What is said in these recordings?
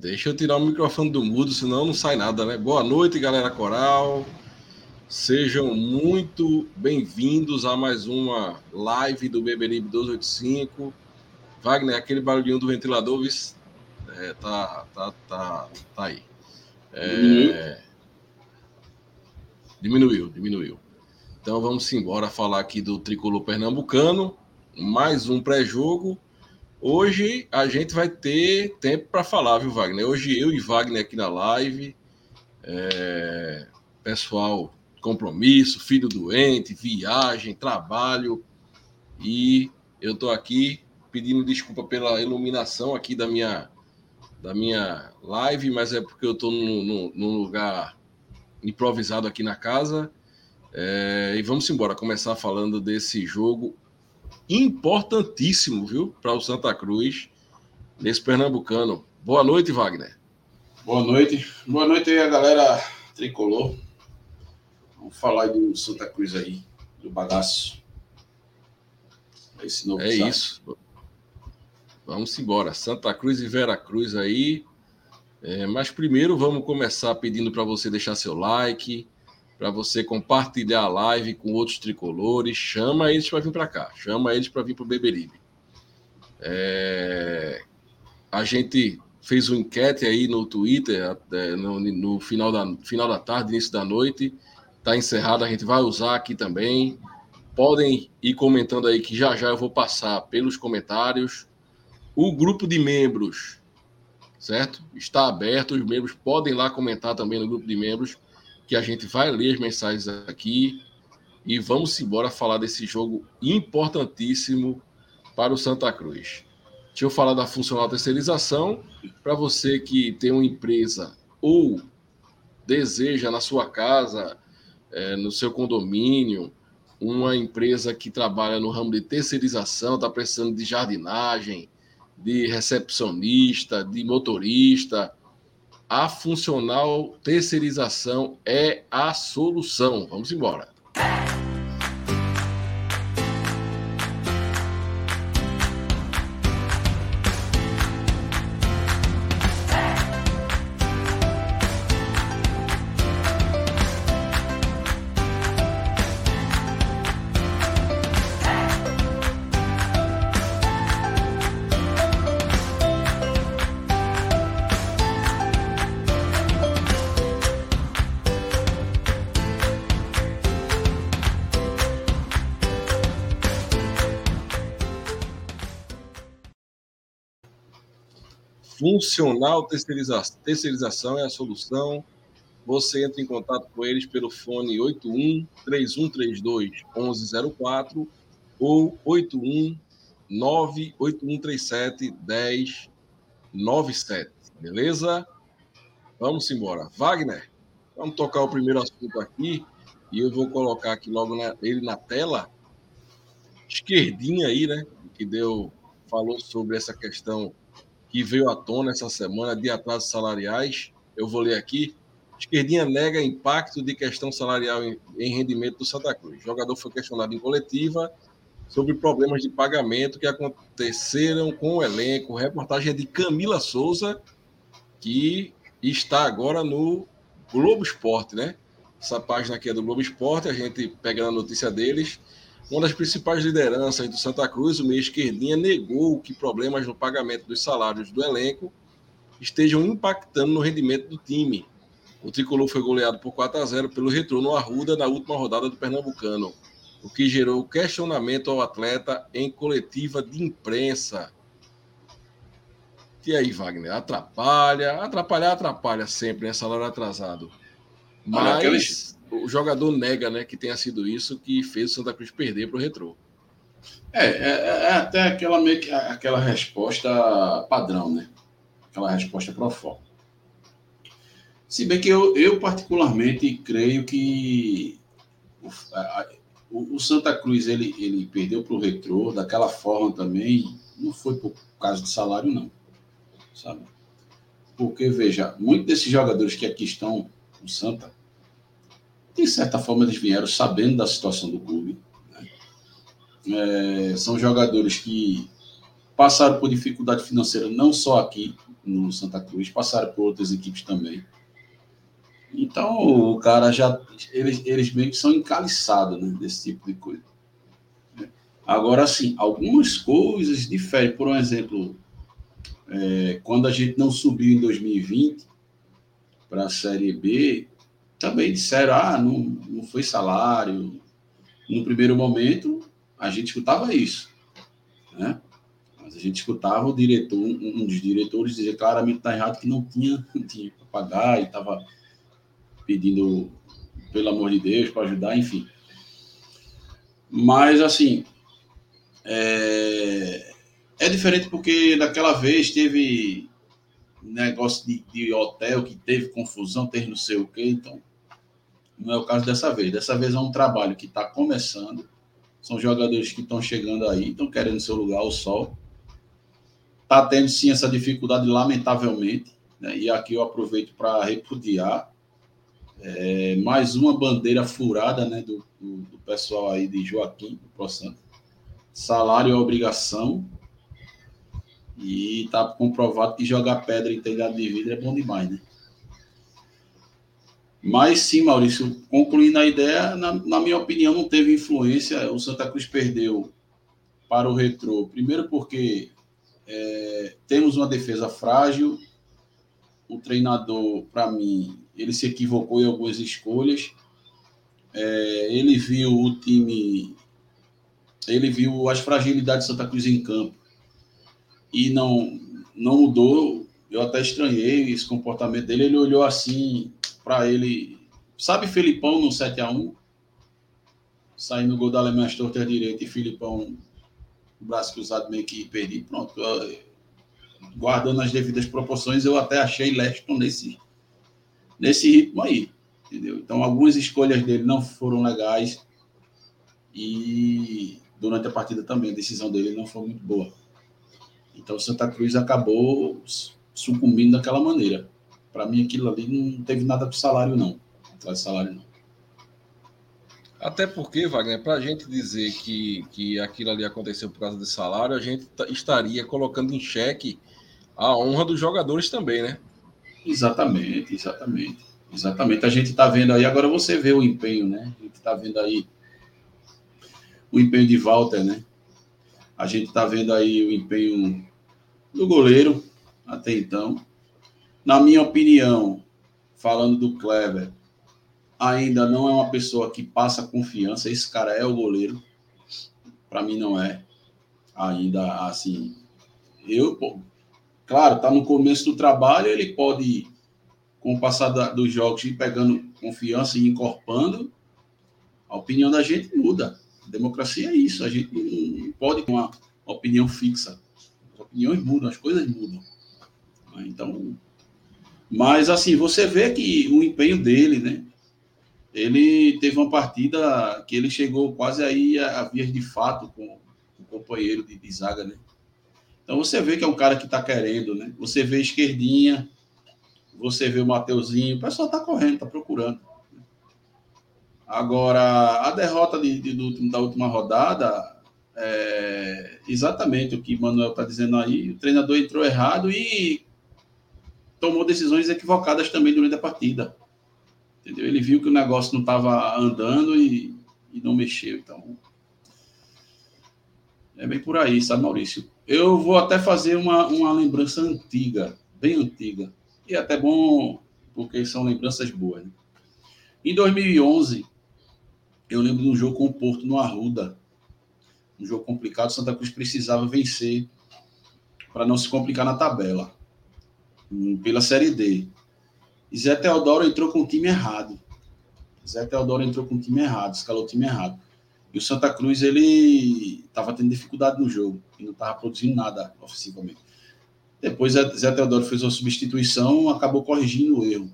Deixa eu tirar o microfone do mudo, senão não sai nada, né? Boa noite, galera coral. Sejam muito bem-vindos a mais uma live do Beberibe 285. Wagner, aquele barulhinho do ventilador, viu? É, tá, tá, tá, tá aí. É... Diminuiu, diminuiu. Então vamos embora falar aqui do tricolor pernambucano. Mais um pré-jogo Hoje a gente vai ter tempo para falar, viu, Wagner? Hoje eu e Wagner aqui na live. É... Pessoal, compromisso, filho doente, viagem, trabalho. E eu estou aqui pedindo desculpa pela iluminação aqui da minha, da minha live, mas é porque eu estou num, lugar improvisado aqui na casa. É... e vamos embora, começar falando desse jogo importantíssimo, viu, para o Santa Cruz nesse Pernambucano. Boa noite, Wagner. Boa noite. Boa noite aí, a galera tricolor. Vamos falar do Santa Cruz aí, do bagaço. Esse novo é isso. Vamos embora. Santa Cruz e Vera Cruz aí. É, mas primeiro vamos começar pedindo para você deixar seu like, para você compartilhar a live com outros tricolores. Chama eles para vir para cá, chama eles para vir para o Beberibe. É... A gente fez uma enquete aí no Twitter é, no, no, final, da, final da tarde, início da noite. Está encerrada, a gente vai usar aqui também. Podem ir comentando aí que já já eu vou passar pelos comentários. O grupo de membros, certo? Está aberto, os membros podem lá comentar também no grupo de membros que a gente vai ler as mensagens aqui e vamos embora falar desse jogo importantíssimo para o Santa Cruz. Deixa eu falar da funcional terceirização. Para você que tem uma empresa ou deseja na sua casa, é, no seu condomínio, uma empresa que trabalha no ramo de terceirização, está precisando de jardinagem, de recepcionista, de motorista, a funcional terceirização é a solução. Vamos embora. Funcional terceirização, terceirização é a solução. Você entra em contato com eles pelo fone 81 3132 1104 ou 81 98137 1097. Beleza? Vamos embora. Wagner, vamos tocar o primeiro assunto aqui e eu vou colocar aqui logo na, ele na tela. Esquerdinha aí, né? Que deu, falou sobre essa questão que veio à tona essa semana de atrasos salariais. Eu vou ler aqui. Esquerdinha nega impacto de questão salarial em, rendimento do Santa Cruz. O jogador foi questionado em coletiva sobre problemas de pagamento que aconteceram com o elenco. Reportagem é de Camila Souza, que está agora no Globo Esporte, né? Essa página aqui é do Globo Esporte, a gente pega a notícia deles. Uma das principais lideranças do Santa Cruz, o meio esquerdinha, negou que problemas no pagamento dos salários do elenco estejam impactando no rendimento do time. O tricolor foi goleado por 4 a 0 pelo retorno Arruda na última rodada do Pernambucano, o que gerou questionamento ao atleta em coletiva de imprensa. E aí, Wagner? Atrapalha? Atrapalhar, atrapalha sempre, né? Salário atrapalhado. Mas. O jogador nega, né, que tenha sido isso que fez o Santa Cruz perder para o Retrô. É, é, é, até aquela, meio que, aquela resposta padrão, né? Aquela resposta pro forma. Se bem que eu, eu particularmente creio que o, a, o, o, Santa Cruz ele, ele perdeu para o Retrô daquela forma também, não foi por causa de salário, não. Sabe? Porque, veja, muitos desses jogadores que aqui estão no Santa, de certa forma, eles vieram sabendo da situação do clube é, são jogadores que passaram por dificuldade financeira não só aqui no Santa Cruz, passaram por outras equipes também. Então o cara já eles, eles meio que são encaliçados né, desse tipo de coisa. Agora, assim, algumas coisas diferem. Por um exemplo, é, quando a gente não subiu em 2020 para a Série B, também disseram: ah, não, não foi salário. No primeiro momento, a gente escutava isso, né? Mas a gente escutava o diretor, um dos diretores dizer claramente está errado que não tinha dinheiro para pagar e estava pedindo, pelo amor de Deus, para ajudar, enfim. Mas, assim, é, é diferente porque naquela vez teve negócio de, de, hotel que teve confusão, teve não sei o quê, então não é o caso dessa vez. Dessa vez é um trabalho que está começando são jogadores que estão chegando aí, estão querendo seu lugar ao sol. Está tendo sim essa dificuldade, lamentavelmente. Né? E aqui eu aproveito para repudiar é, mais uma bandeira furada né, do, do, do, pessoal aí de Joaquim, do Pro Santo. Salário é obrigação. E está comprovado que jogar pedra em telhado de vidro é bom demais, né? Mas sim, Maurício, concluindo a ideia, na, na, minha opinião, não teve influência. O Santa Cruz perdeu para o Retrô. Primeiro porque é, temos uma defesa frágil. O treinador, para mim, ele se equivocou em algumas escolhas. É, ele viu o time, ele viu as fragilidades de Santa Cruz em campo e não, não mudou. Eu até estranhei esse comportamento dele. Ele olhou assim, para ele. Sabe Filipão no 7 a 1 Saindo o gol da Alemanha torta direita e Filipão, braço cruzado meio que perdido. Pronto. Guardando as devidas proporções, eu até achei Leston nesse, nesse ritmo aí. Entendeu? Então, algumas escolhas dele não foram legais. E durante a partida também, a decisão dele não foi muito boa. Então, Santa Cruz acabou sucumbindo daquela maneira. Para mim, aquilo ali não teve nada com salário, não. Atrás de salário, não. Até porque, Wagner, para a gente dizer que, que aquilo ali aconteceu por causa de salário, a gente estaria colocando em xeque a honra dos jogadores também, né? Exatamente, exatamente. Exatamente. A gente está vendo aí, agora você vê o empenho, né? A gente está vendo aí o empenho de Walter, né? A gente está vendo aí o empenho do goleiro até então. Na minha opinião, falando do Kleber, ainda não é uma pessoa que passa confiança. Esse cara é o goleiro. Para mim, não é. Ainda assim. Eu, pô, claro, tá no começo do trabalho, ele pode, com o passar da, dos jogos, ir pegando confiança e encorpando. A opinião da gente muda. A democracia é isso. A gente não pode ter uma opinião fixa. As opiniões mudam, as coisas mudam. Então, mas, assim, você vê que o empenho dele, né? Ele teve uma partida que ele chegou quase aí a, a de fato com o companheiro de, de zaga, né? Então você vê que é um cara que está querendo, né? Você vê esquerdinha, você vê o Mateuzinho, o pessoal está correndo, está procurando. Agora, a derrota de, de, do, da última rodada, é exatamente o que o Manuel está dizendo aí. O treinador entrou errado e tomou decisões equivocadas também durante a partida. Entendeu? Ele viu que o negócio não estava andando e, e não mexeu. Então, é bem por aí, sabe, Maurício? Eu vou até fazer uma, uma lembrança antiga, bem antiga. E é até bom, porque são lembranças boas. Né? Em 2011, eu lembro de um jogo com o Porto no Arruda. Um jogo complicado. Santa Cruz precisava vencer para não se complicar na tabela pela Série D. E Zé Teodoro entrou com o time errado. Zé Teodoro entrou com o time errado, escalou o time errado. E o Santa Cruz, ele estava tendo dificuldade no jogo e não estava produzindo nada ofensivamente. Depois, Zé Teodoro fez uma substituição, acabou corrigindo o erro.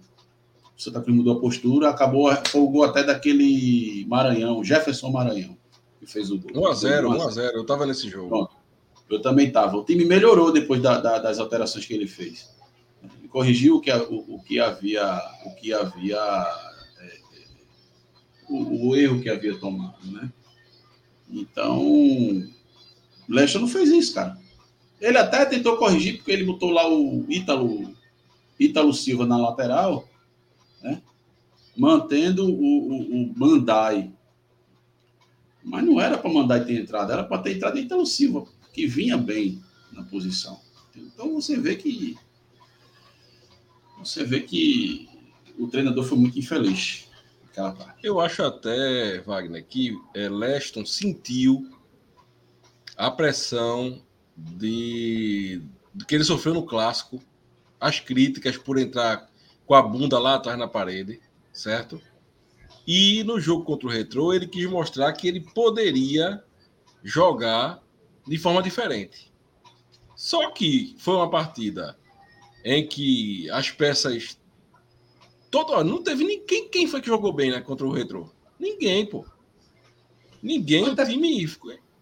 O Santa Cruz mudou a postura, acabou, gol até daquele Maranhão, Jefferson Maranhão, que fez o gol. 1x0, 1x0, eu estava nesse jogo. Pronto. Eu também estava. O time melhorou depois da, da, das alterações que ele fez. Corrigiu o que, o, o que havia, o que havia é, é, o, o, erro que havia tomado, né? Então, Lester não fez isso, cara. Ele até tentou corrigir porque ele botou lá o Ítalo, Ítalo Silva na lateral, né? Mantendo o, o. Mas não era para Mandai ter entrado, era para ter entrado Ítalo Silva que vinha bem na posição. Então você vê que você vê que o treinador foi muito infeliz naquela parte. Eu acho até, Wagner, que é, Leston sentiu a pressão de, de, que ele sofreu no clássico, as críticas por entrar com a bunda lá atrás na parede, certo? E no jogo contra o Retrô, ele quis mostrar que ele poderia jogar de forma diferente. Só que foi uma partida em que as peças. Todo, não teve ninguém. Quem foi que jogou bem né, contra o Retro? Ninguém, pô. Ninguém. O time,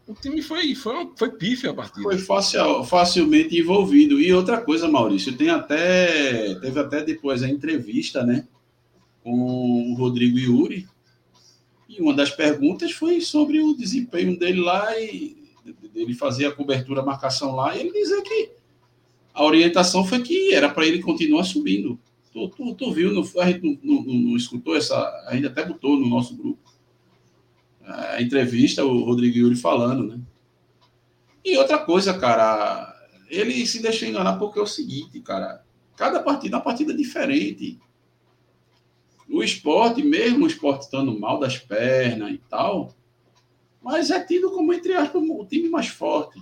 o time foi, foi, foi pife a partida. Foi facil, facilmente envolvido. E outra coisa, Maurício, tem até. Teve até depois a entrevista, né? Com o Rodrigo Yuri. E uma das perguntas foi sobre o desempenho dele lá e ele fazia a cobertura, a marcação lá, e ele dizia que a orientação foi que era para ele continuar subindo. Tu, tu, tu viu, não, a gente não, não, não, escutou essa, a gente até botou no nosso grupo a entrevista, o Rodrigo Yuri falando, né? E outra coisa, cara, ele se deixou enganar porque é o seguinte, cara, cada partida é uma partida diferente. O esporte, mesmo o esporte estando mal das pernas e tal, mas é tido como, entre aspas, o time mais forte.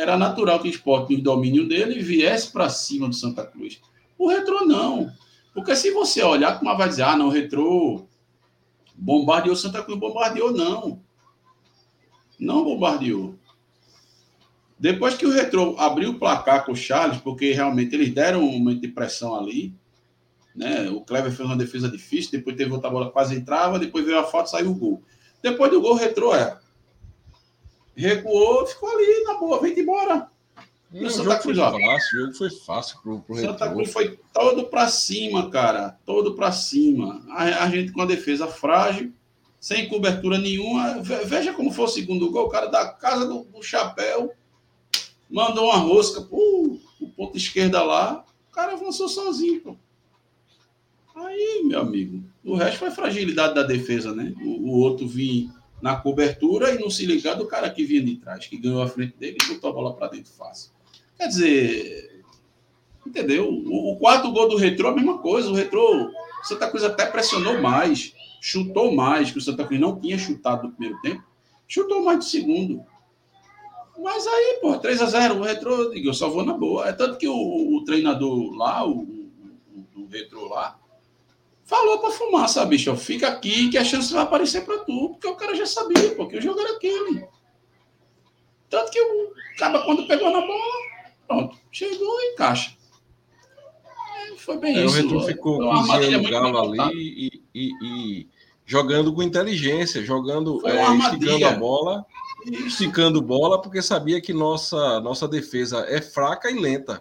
Era natural que o esporte, no domínio dele, viesse para cima do Santa Cruz. O retrô não. Porque se você olhar, como vai dizer, ah, não, o retrô bombardeou Santa Cruz, bombardeou, não. Não bombardeou. Depois que o Retrô abriu o placar com o Charles, porque realmente eles deram um momento de pressão ali, né? O Clever fez uma defesa difícil, depois teve outra bola quase entrava, depois veio a foto, saiu o gol. Depois do gol, retrô é. Recuou, ficou ali, na boa, vem embora. o Santa Cruz, foi fácil, o jogo foi fácil pro, pro Santa retrô. Cruz foi todo para cima, cara. Todo para cima. A, a, gente com a defesa frágil, sem cobertura nenhuma. Veja como foi o segundo gol. O cara da casa do, do chapéu mandou uma rosca pro, pro ponto esquerda lá. O cara avançou sozinho, pô. Aí, meu amigo, o resto foi fragilidade da defesa, né? O, o outro vinha na cobertura e não se ligar do cara que vinha de trás, que ganhou a frente dele e botou a bola para dentro fácil. Quer dizer, entendeu? O, o, quarto gol do Retrô, a mesma coisa. O Retrô, Santa Cruz até pressionou mais, chutou mais, que o Santa Cruz não tinha chutado no primeiro tempo, chutou mais do segundo. Mas aí, pô, 3 a 0 o Retrô, eu só vou na boa. É tanto que o, o treinador lá, o, o, o Retrô lá, falou para fumar, sabe, bicho? Fica aqui que a chance vai aparecer para tu, porque o cara já sabia, porque o jogo era aquele. Tanto que o cara, quando pegou na bola, pronto, chegou e encaixa. É, foi bem é, isso. O Retro ficou cozinhando o Galo ali e, e, e, jogando com inteligência, jogando, é, esticando a bola, isso. esticando bola, porque sabia que nossa, nossa defesa é fraca e lenta.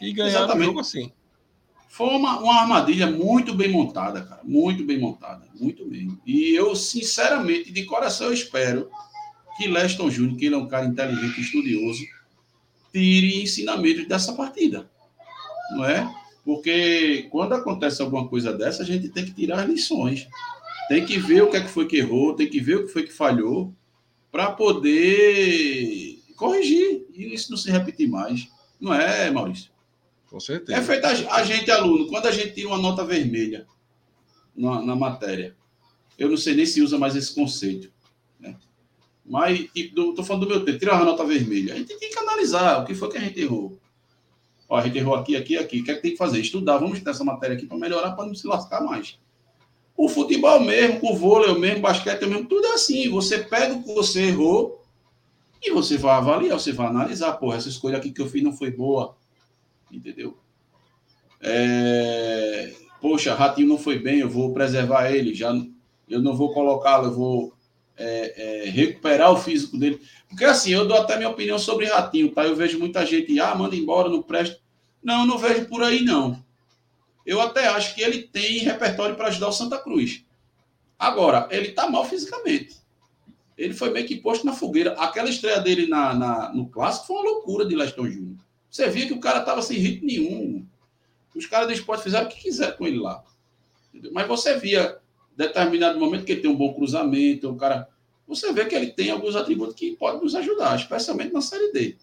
E ganhar o jogo assim. Foi uma, uma armadilha muito bem montada, cara. Muito bem montada. Muito bem. E eu, sinceramente, de coração, espero que Leston Júnior, que ele é um cara inteligente estudioso, tire ensinamentos dessa partida. Não é? Porque quando acontece alguma coisa dessa, a gente tem que tirar as lições. Tem que ver o que, é que foi que errou, tem que ver o que foi que falhou, para poder corrigir e isso não se repetir mais. Não é, Maurício? Com certeza. É feito a, gente, aluno, quando a gente tira uma nota vermelha na, na matéria, eu não sei nem se usa mais esse conceito. Né? Mas, estou falando do meu tempo, tirar uma nota vermelha. A gente tem que analisar o que foi que a gente errou. Ó, a gente errou aqui, aqui, aqui. O que é que tem que fazer? Estudar. Vamos estudar essa matéria aqui para melhorar, para não se lascar mais. O futebol mesmo, o vôlei o mesmo, o basquete o mesmo, tudo é assim. Você pega o que você errou e você vai avaliar, você vai analisar. Porra, essa escolha aqui que eu fiz não foi boa. Entendeu? É... Poxa, Ratinho não foi bem, eu vou preservar ele. Já eu não vou colocá-lo, eu vou é, é, recuperar o físico dele. Porque assim, eu dou até minha opinião sobre Ratinho, tá? Eu vejo muita gente, ah, manda embora, não presta. Não, não vejo por aí, não eu até acho que ele tem repertório para ajudar o Santa Cruz. Agora, ele está mal fisicamente. Ele foi meio que posto na fogueira. Aquela estreia dele na, na no clássico foi uma loucura de Leston Júnior. Você via que o cara estava sem ritmo nenhum. Os caras do esporte fizeram o que quiseram com ele lá. Entendeu? Mas você via, determinado momento, que ele tem um bom cruzamento, o cara. Você vê que ele tem alguns atributos que podem nos ajudar, especialmente na Série D.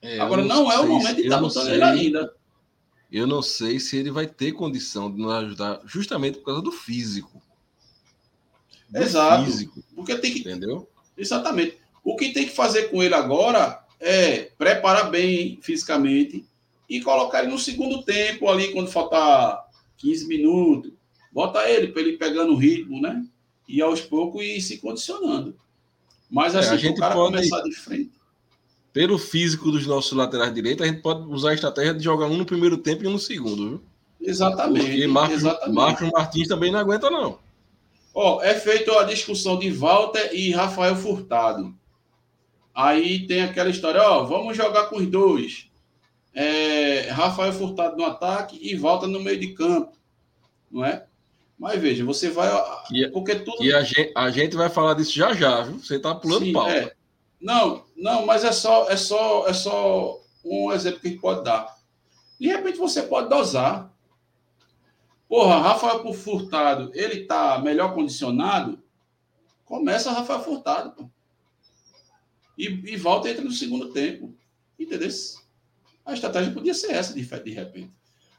É, Agora, não, não é o momento de estar tá botando ele ainda eu não sei se ele vai ter condição de nos ajudar justamente por causa do físico. Do Exato. Físico, porque tem que. Entendeu? Exatamente. O que tem que fazer com ele agora é preparar bem fisicamente e colocar ele no segundo tempo ali, quando faltar 15 minutos. Bota ele para ele pegando o ritmo, né? E aos poucos ir se condicionando. Mas assim, é, a assim, gente o cara pode... começar de frente pelo físico dos nossos laterais direitos, a gente pode usar a estratégia de jogar um no primeiro tempo e um no segundo, viu? Exatamente. Porque Marcos, exatamente. Marcos Martins também não aguenta, não. Ó, é feita a discussão de Walter e Rafael Furtado. Aí tem aquela história, ó, vamos jogar com os dois. É, Rafael Furtado no ataque e Walter no meio de campo, não é? Mas veja, você vai. E, porque tudo. E a gente, a gente vai falar disso já já, viu? Você tá pulando Sim, pauta. É. Não, não, mas é só, é só, é só um exemplo que a gente pode dar. De repente você pode dosar. Porra, Rafael Furtado, ele tá melhor condicionado? Começa Rafael Furtado, pô. E, e volta entra no segundo tempo. Entendeu? A estratégia podia ser essa, de, de repente.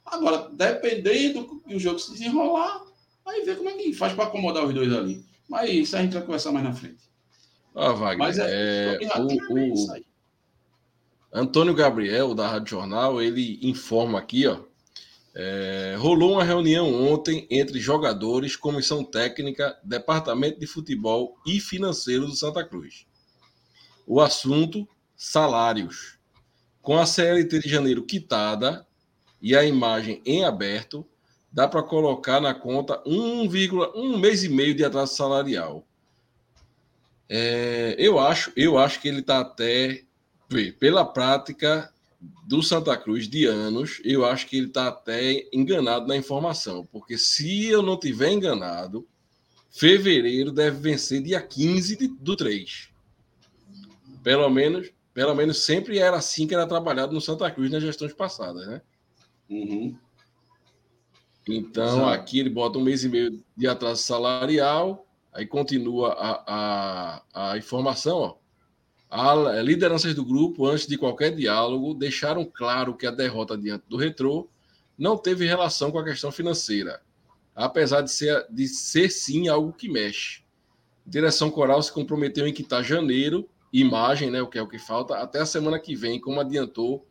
Agora, dependendo do que o jogo se desenrolar, aí vê como é que faz para acomodar os dois ali. Mas isso a gente vai conversar mais na frente. Ah, Wagner, Mas é, é o, o Antônio Gabriel, da Rádio Jornal, ele informa aqui, ó. É, rolou uma reunião ontem entre jogadores, comissão técnica, departamento de futebol e financeiro do Santa Cruz. O assunto: salários. Com a CLT de janeiro quitada e a imagem em aberto, dá para colocar na conta 1,1 mês e meio de atraso salarial. É, eu acho, eu acho que ele está até pela prática do Santa Cruz de anos, eu acho que ele está até enganado na informação, porque se eu não tiver enganado, fevereiro deve vencer dia 15 de, do 3. Pelo menos, pelo menos sempre era assim que era trabalhado no Santa Cruz nas gestões passadas, né? Uhum. Então, Exato. aqui ele bota um mês e meio de atraso salarial, Aí continua a, a, a informação, ó. As lideranças do grupo, antes de qualquer diálogo, deixaram claro que a derrota diante do Retrô não teve relação com a questão financeira, apesar de ser, de ser sim algo que mexe. A direção Coral se comprometeu em quitar janeiro, imagem, né, o que é o que falta, até a semana que vem, como adiantou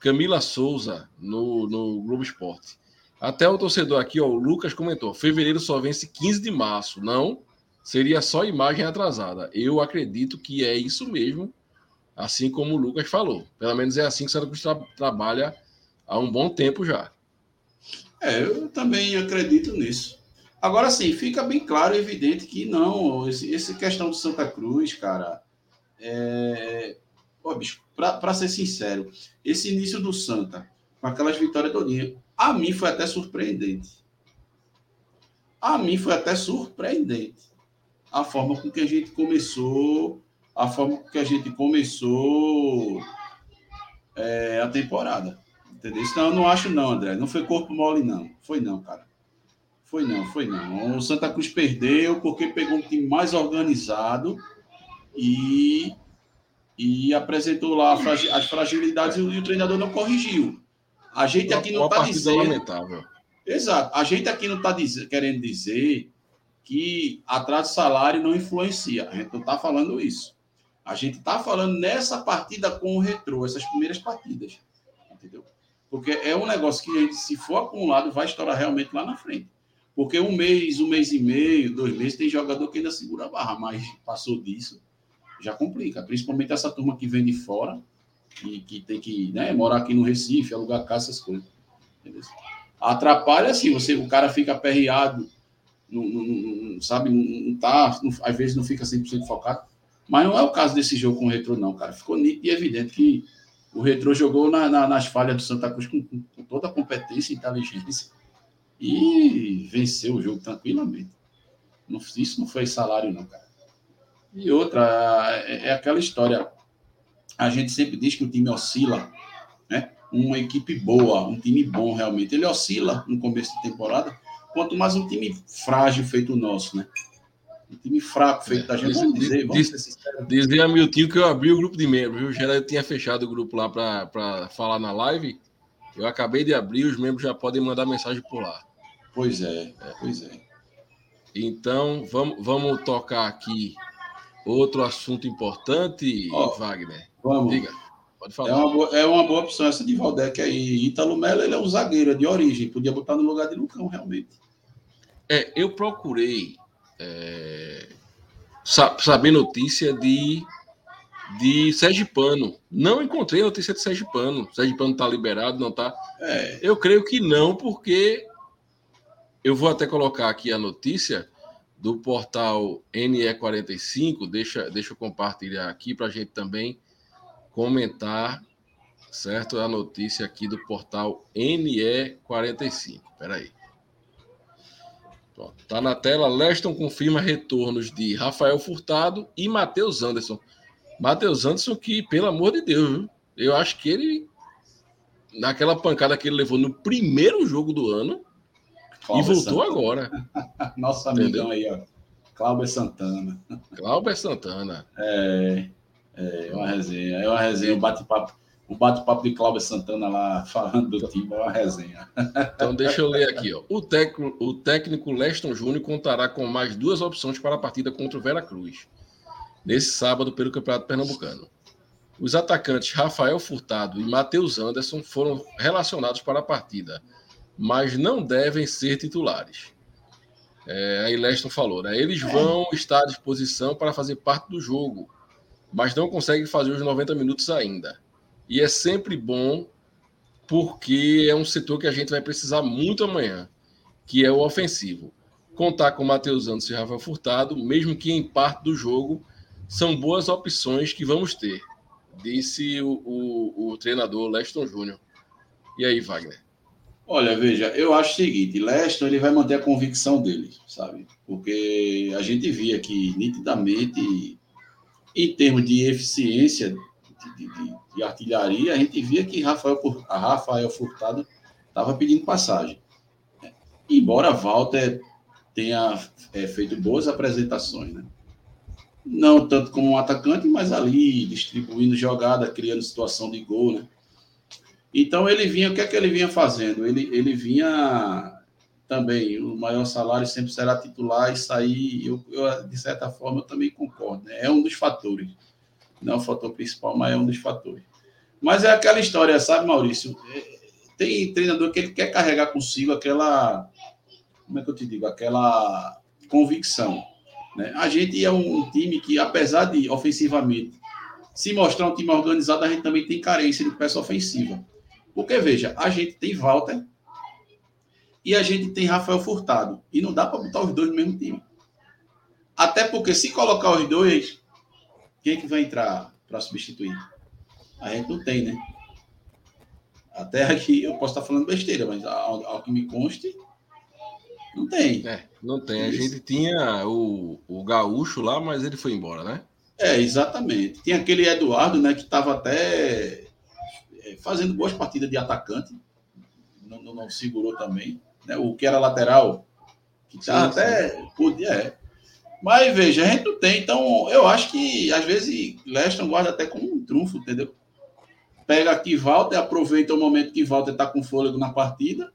Camila Souza no, no Globo Esporte. Até o torcedor aqui, ó, o Lucas comentou: fevereiro só vence 15 de março. Não, seria só imagem atrasada. Eu acredito que é isso mesmo, assim como o Lucas falou. Pelo menos é assim que o Santa Cruz tra trabalha há um bom tempo já. É, eu também acredito nisso. Agora sim, fica bem claro e evidente que não, esse, essa questão do Santa Cruz, cara, é... Pô, bicho, para ser sincero, esse início do Santa, com aquelas vitórias todinhas, a mim foi até surpreendente. A mim foi até surpreendente a forma com que a gente começou, a forma com que a gente começou é, a temporada. Entendeu? Então, eu não acho não, André. Não foi corpo mole, não. Foi não, cara. Foi não, foi não. O Santa Cruz perdeu porque pegou um time mais organizado e, e apresentou lá as fragilidades e o treinador não corrigiu. A gente aqui não está dizendo. Lamentável. Exato. A gente aqui não está querendo dizer que atraso de salário não influencia. A gente não está falando isso. A gente está falando nessa partida com o retrô, essas primeiras partidas. Entendeu? Porque é um negócio que, gente, se for acumulado, vai estourar realmente lá na frente. Porque um mês, um mês e meio, dois meses, tem jogador que ainda segura a barra, mas passou disso, já complica. Principalmente essa turma que vem de fora, que, que tem que né, morar aqui no Recife, alugar casa, essas coisas. Entendeu? Atrapalha assim, você, o cara fica aperreado, não, não, não sabe, não, tá, não, às vezes não fica 100% focado. Mas não é o caso desse jogo com o Retro, não, cara. Ficou nítido e evidente que o Retro jogou na, na, nas falhas do Santa Cruz com, com, toda a competência e inteligência e venceu o jogo tranquilamente. Não, isso não foi salário, não, cara. E outra, é, é aquela história. A gente sempre diz que o time oscila, né? Uma equipe boa, um time bom realmente. Ele oscila no começo de temporada, quanto mais um time frágil feito o nosso, né? Um time fraco feito da gente. Vamos dizer, vamos diz, Dizia a Miltinho que eu abri o grupo de membros, viu? Já tinha fechado o grupo lá para falar na live. Eu acabei de abrir, os membros já podem mandar mensagem por lá. Pois é, é pois é. Então, vamos, vamos tocar aqui outro assunto importante, oh, Wagner. Vamos. Diga, pode falar. É uma, boa, é uma boa opção essa de Valdec aí. Ítalo Melo, ele é um zagueiro de origem, podia botar no lugar de Lucão, realmente. É, eu procurei é, saber notícia de de Sergipano. Não encontrei notícia de Sergipano. Sergipano está liberado, não está? É. Eu creio que não, porque eu vou até colocar aqui a notícia do portal NE45. Deixa, deixa eu compartilhar aqui para a gente também comentar, certo? A notícia aqui do portal NE45. Espera aí. Pronto, tá na tela. Leston confirma retornos de Rafael Furtado e Matheus Anderson. Matheus Anderson, que, pelo amor de Deus, viu? eu acho que ele, naquela pancada que ele levou no primeiro jogo do ano, Cláudio e voltou Santana. agora. Nosso amigão aí, ó. Cláudio Santana. Cláudio Santana. É, é uma resenha. É uma resenha, um bate-papo. Um bate-papo de Cláudio Santana lá falando do time, é uma resenha. Então, deixa eu ler aqui. Ó. O, técnico, o técnico Leston Júnior contará com mais duas opções para a partida contra o Vera Cruz, nesse sábado, pelo Campeonato Pernambucano. Os atacantes Rafael Furtado e Matheus Anderson foram relacionados para a partida mas não devem ser titulares. É, aí Leston falou, né? Eles vão estar à disposição para fazer parte do jogo, mas não conseguem fazer os 90 minutos ainda. E é sempre bom porque é um setor que a gente vai precisar muito amanhã, que é o ofensivo. Contar com Matheus Anderson e Rafael Furtado, mesmo que em parte do jogo, são boas opções que vamos ter, disse o, o, o treinador Leston Júnior. E aí, Wagner? Olha, veja, eu acho o seguinte, Leston ele vai manter a convicção dele, sabe? Porque a gente via que nitidamente, em termos de eficiência de, de, de artilharia, a gente via que Rafael, a Rafael Furtado estava pedindo passagem. Embora Walter tenha é, feito boas apresentações, né? Não tanto como um atacante, mas ali distribuindo jogada, criando situação de gol, né? Então ele vinha, o que é que ele vinha fazendo? Ele, ele vinha também, o maior salário sempre será titular, isso aí, eu, eu, de certa forma, eu também concordo. Né? É um dos fatores. Não é o fator principal, mas é um dos fatores. Mas é aquela história, sabe, Maurício? É, tem treinador que ele quer carregar consigo aquela. Como é que eu te digo? Aquela convicção. Né? A gente é um time que, apesar de ofensivamente se mostrar um time organizado, a gente também tem carência de peça ofensiva. Porque, veja, a gente tem Walter e a gente tem Rafael Furtado. E não dá para botar os dois no mesmo time. Até porque, se colocar os dois, quem é que vai entrar para substituir? A gente não tem, né? Até aqui eu posso estar falando besteira, mas ao, ao que me conste, não tem. É, não tem. A gente tinha o, o Gaúcho lá, mas ele foi embora, né? É, exatamente. Tinha aquele Eduardo, né, que estava até fazendo boas partidas de atacante, não, não, não segurou também, né? O que era lateral, que tá até podia, é. Mas veja, a gente não tem, então eu acho que às vezes Leston guarda até como um trunfo, entendeu? Pega aqui Walter, aproveita o momento que Walter está com fôlego na partida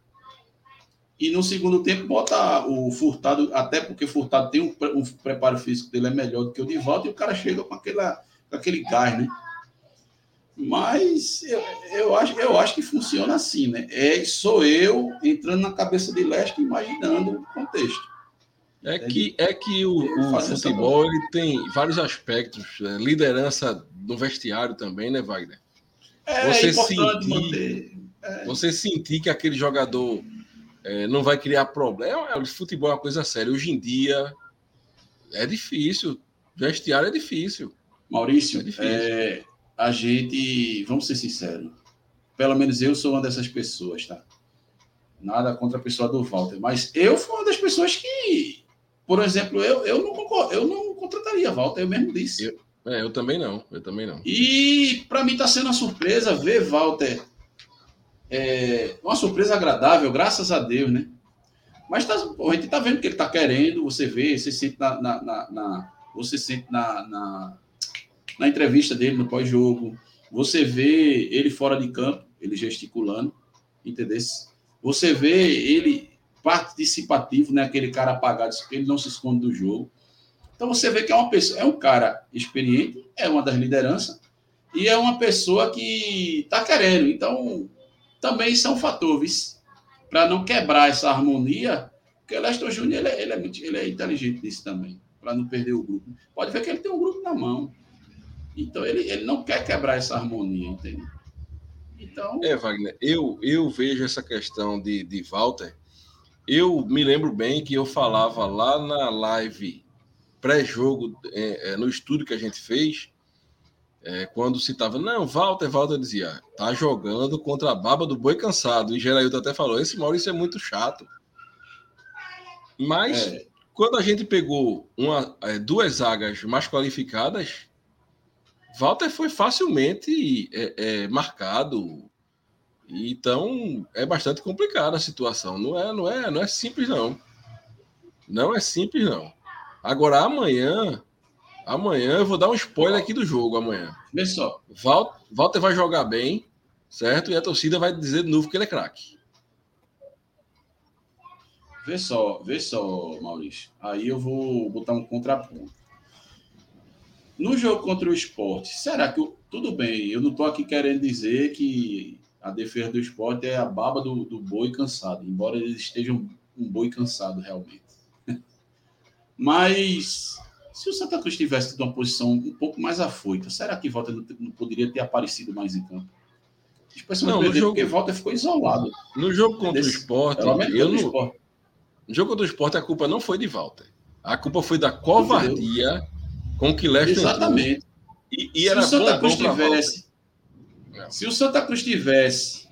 e no segundo tempo bota o Furtado, até porque Furtado tem um, um preparo físico dele é melhor do que o de Walter e o cara chega com, aquela, com aquele gás, né? Mas eu, eu, acho, eu acho que funciona assim, né? É, sou eu entrando na cabeça de Leste imaginando o contexto. É que, é que o, o futebol ele tem vários aspectos, né? liderança no vestiário também, né, Wagner? É, você é sentir, manter. É. Você sentir que aquele jogador é, não vai criar problema. É, o futebol é uma coisa séria. Hoje em dia é difícil. Vestiário é difícil. Maurício, é difícil. A gente, vamos ser sinceros, pelo menos eu sou uma dessas pessoas, tá? Nada contra a pessoa do Walter, mas eu fui uma das pessoas que, por exemplo, eu, eu, não, concordo, eu não contrataria Walter, eu mesmo disse. Eu, é, eu também não, eu também não. E para mim está sendo uma surpresa ver Walter é, uma surpresa agradável, graças a Deus, né? Mas tá, a gente tá vendo que ele tá querendo, você vê, você sente na, na, na, na você sente na, na, na, entrevista dele no pós-jogo, você vê ele fora de campo, ele gesticulando, entendeu? Você vê ele participativo, né? Aquele cara apagado, ele não se esconde do jogo. Então você vê que é uma pessoa, é um cara experiente, é uma das lideranças e é uma pessoa que está querendo. Então também isso é um fator, para não quebrar essa harmonia, porque o Lester Júnior ele, é, ele, é ele é inteligente nisso também, para não perder o grupo. Pode ver que ele tem um grupo na mão. Então ele, ele não quer quebrar essa harmonia, entende? Então... É, Wagner, eu, eu vejo essa questão de, de Walter. Eu me lembro bem que eu falava lá na live pré-jogo, é, é, no estudo que a gente fez, é, quando citava, não, Walter, Walter dizia, tá jogando contra a baba do boi cansado. E Gerailton até falou, esse Maurício é muito chato. Mas é. quando a gente pegou uma, é, duas zagas mais qualificadas, Walter foi facilmente é, é, marcado. Então é bastante complicada a situação. Não é, não é, não é simples não. Não é simples não. Agora amanhã Amanhã eu vou dar um spoiler aqui do jogo amanhã. Vê só. Walter vai jogar bem, certo? E a torcida vai dizer de novo que ele é craque. Vê só, vê só, Maurício. Aí eu vou botar um contraponto. No jogo contra o esporte, será que. Eu, tudo bem, eu não estou aqui querendo dizer que a defesa do esporte é a baba do, do boi cansado, embora eles estejam um boi cansado realmente. Mas se o Santa Cruz tivesse tido uma posição um pouco mais afoita, será que Volta não, não poderia ter aparecido mais em campo? Especialmente não, no jogo, porque Volta ficou isolado. No jogo contra Desse, o esporte, eu esporte. no jogo contra o esporte, a culpa não foi de Walter. A culpa foi da covardia com que Leste Exatamente. E, e era se o Santa Cruz tivesse. Se o Santa Cruz tivesse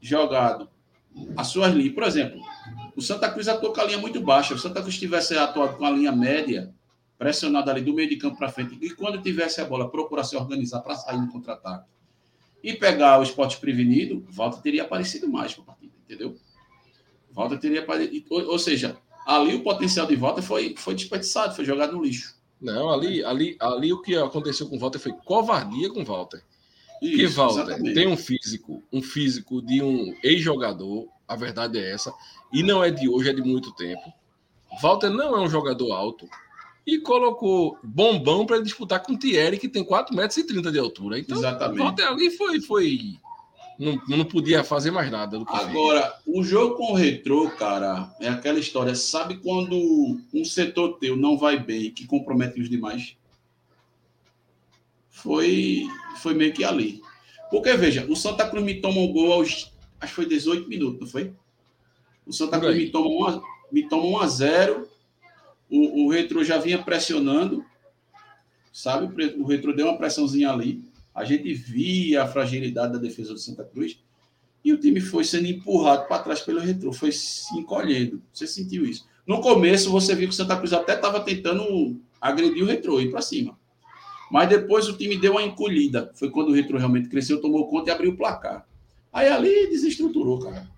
jogado as suas linhas, por exemplo, o Santa Cruz atuou com a linha muito baixa. Se o Santa Cruz tivesse atuado com a linha média, pressionado ali do meio de campo para frente, e quando tivesse a bola, procurar se organizar para sair no contra-ataque e pegar o esporte prevenido, Volta teria aparecido mais para a partida, entendeu? Volta teria aparecido. Ou, ou, seja, ali o potencial de volta foi, foi desperdiçado, foi jogado no lixo. Não, ali, ali, ali o que aconteceu com o Walter foi covardia com o Walter. Porque Walter exatamente. tem um físico, um físico de um ex-jogador, a verdade é essa, e não é de hoje, é de muito tempo. Walter não é um jogador alto, e colocou Bombão para disputar com o Thierry, que tem 4,30 metros de altura. Então, Exatamente. ali foi. foi não, não podia fazer mais nada. Do que Agora, o jogo com o retrô, cara, é aquela história. Sabe quando um setor teu não vai bem que compromete os demais? Foi, foi meio que ali. Porque, veja, o Santa Cruz me toma um gol aos. Acho que foi 18 minutos, não foi? O Santa Cruz me toma, uma, me toma 1 a 0 o, o Retro já vinha pressionando, sabe? O Retro deu uma pressãozinha ali. A gente via a fragilidade da defesa do Santa Cruz e o time foi sendo empurrado para trás pelo Retro, foi se encolhendo. Você sentiu isso? No começo, você viu que o Santa Cruz até estava tentando agredir o Retro, ir para cima. Mas depois o time deu uma encolhida. Foi quando o Retro realmente cresceu, tomou conta e abriu o placar. Aí ali desestruturou, cara.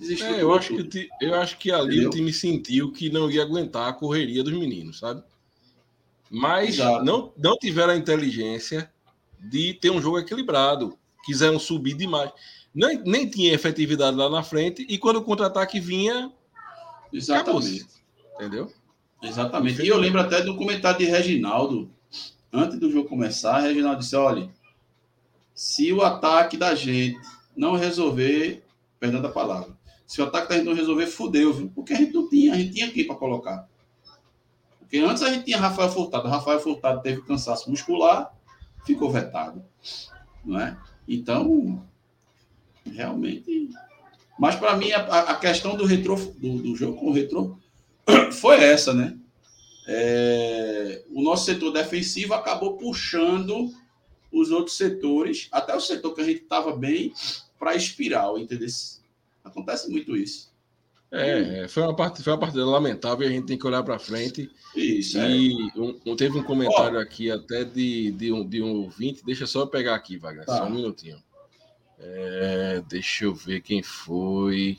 É, eu, acho que, eu acho que ali Entendeu? o time sentiu que não ia aguentar a correria dos meninos, sabe? Mas não, não tiveram a inteligência de ter um jogo equilibrado. Quiseram subir demais. Nem, nem tinha efetividade lá na frente, e quando o contra-ataque vinha. Exatamente. Entendeu? Exatamente. E eu lembro até do comentário de Reginaldo, antes do jogo começar, Reginaldo disse: olha, Se o ataque da gente não resolver, perdão da palavra, se o ataque da gente não resolver, fudeu, viu? Porque a gente não tinha, a gente tinha aqui para colocar. Porque antes a gente tinha Rafael Furtado. Rafael Furtado teve cansaço muscular, ficou vetado. Não é? Então, realmente. Mas para mim, a, a, questão do retrô, do, do, jogo com o retrô, foi essa, né? É, o nosso setor defensivo acabou puxando os outros setores, até o setor que a gente estava bem, para espiral, entendeu? Acontece muito isso. É, foi uma, parte, foi uma partida lamentável e a gente tem que olhar para frente. Isso, e é. um, teve um comentário oh. aqui até de, de, um, de um ouvinte, deixa só eu pegar aqui, Wagner, tá. só um minutinho. É, deixa eu ver quem foi.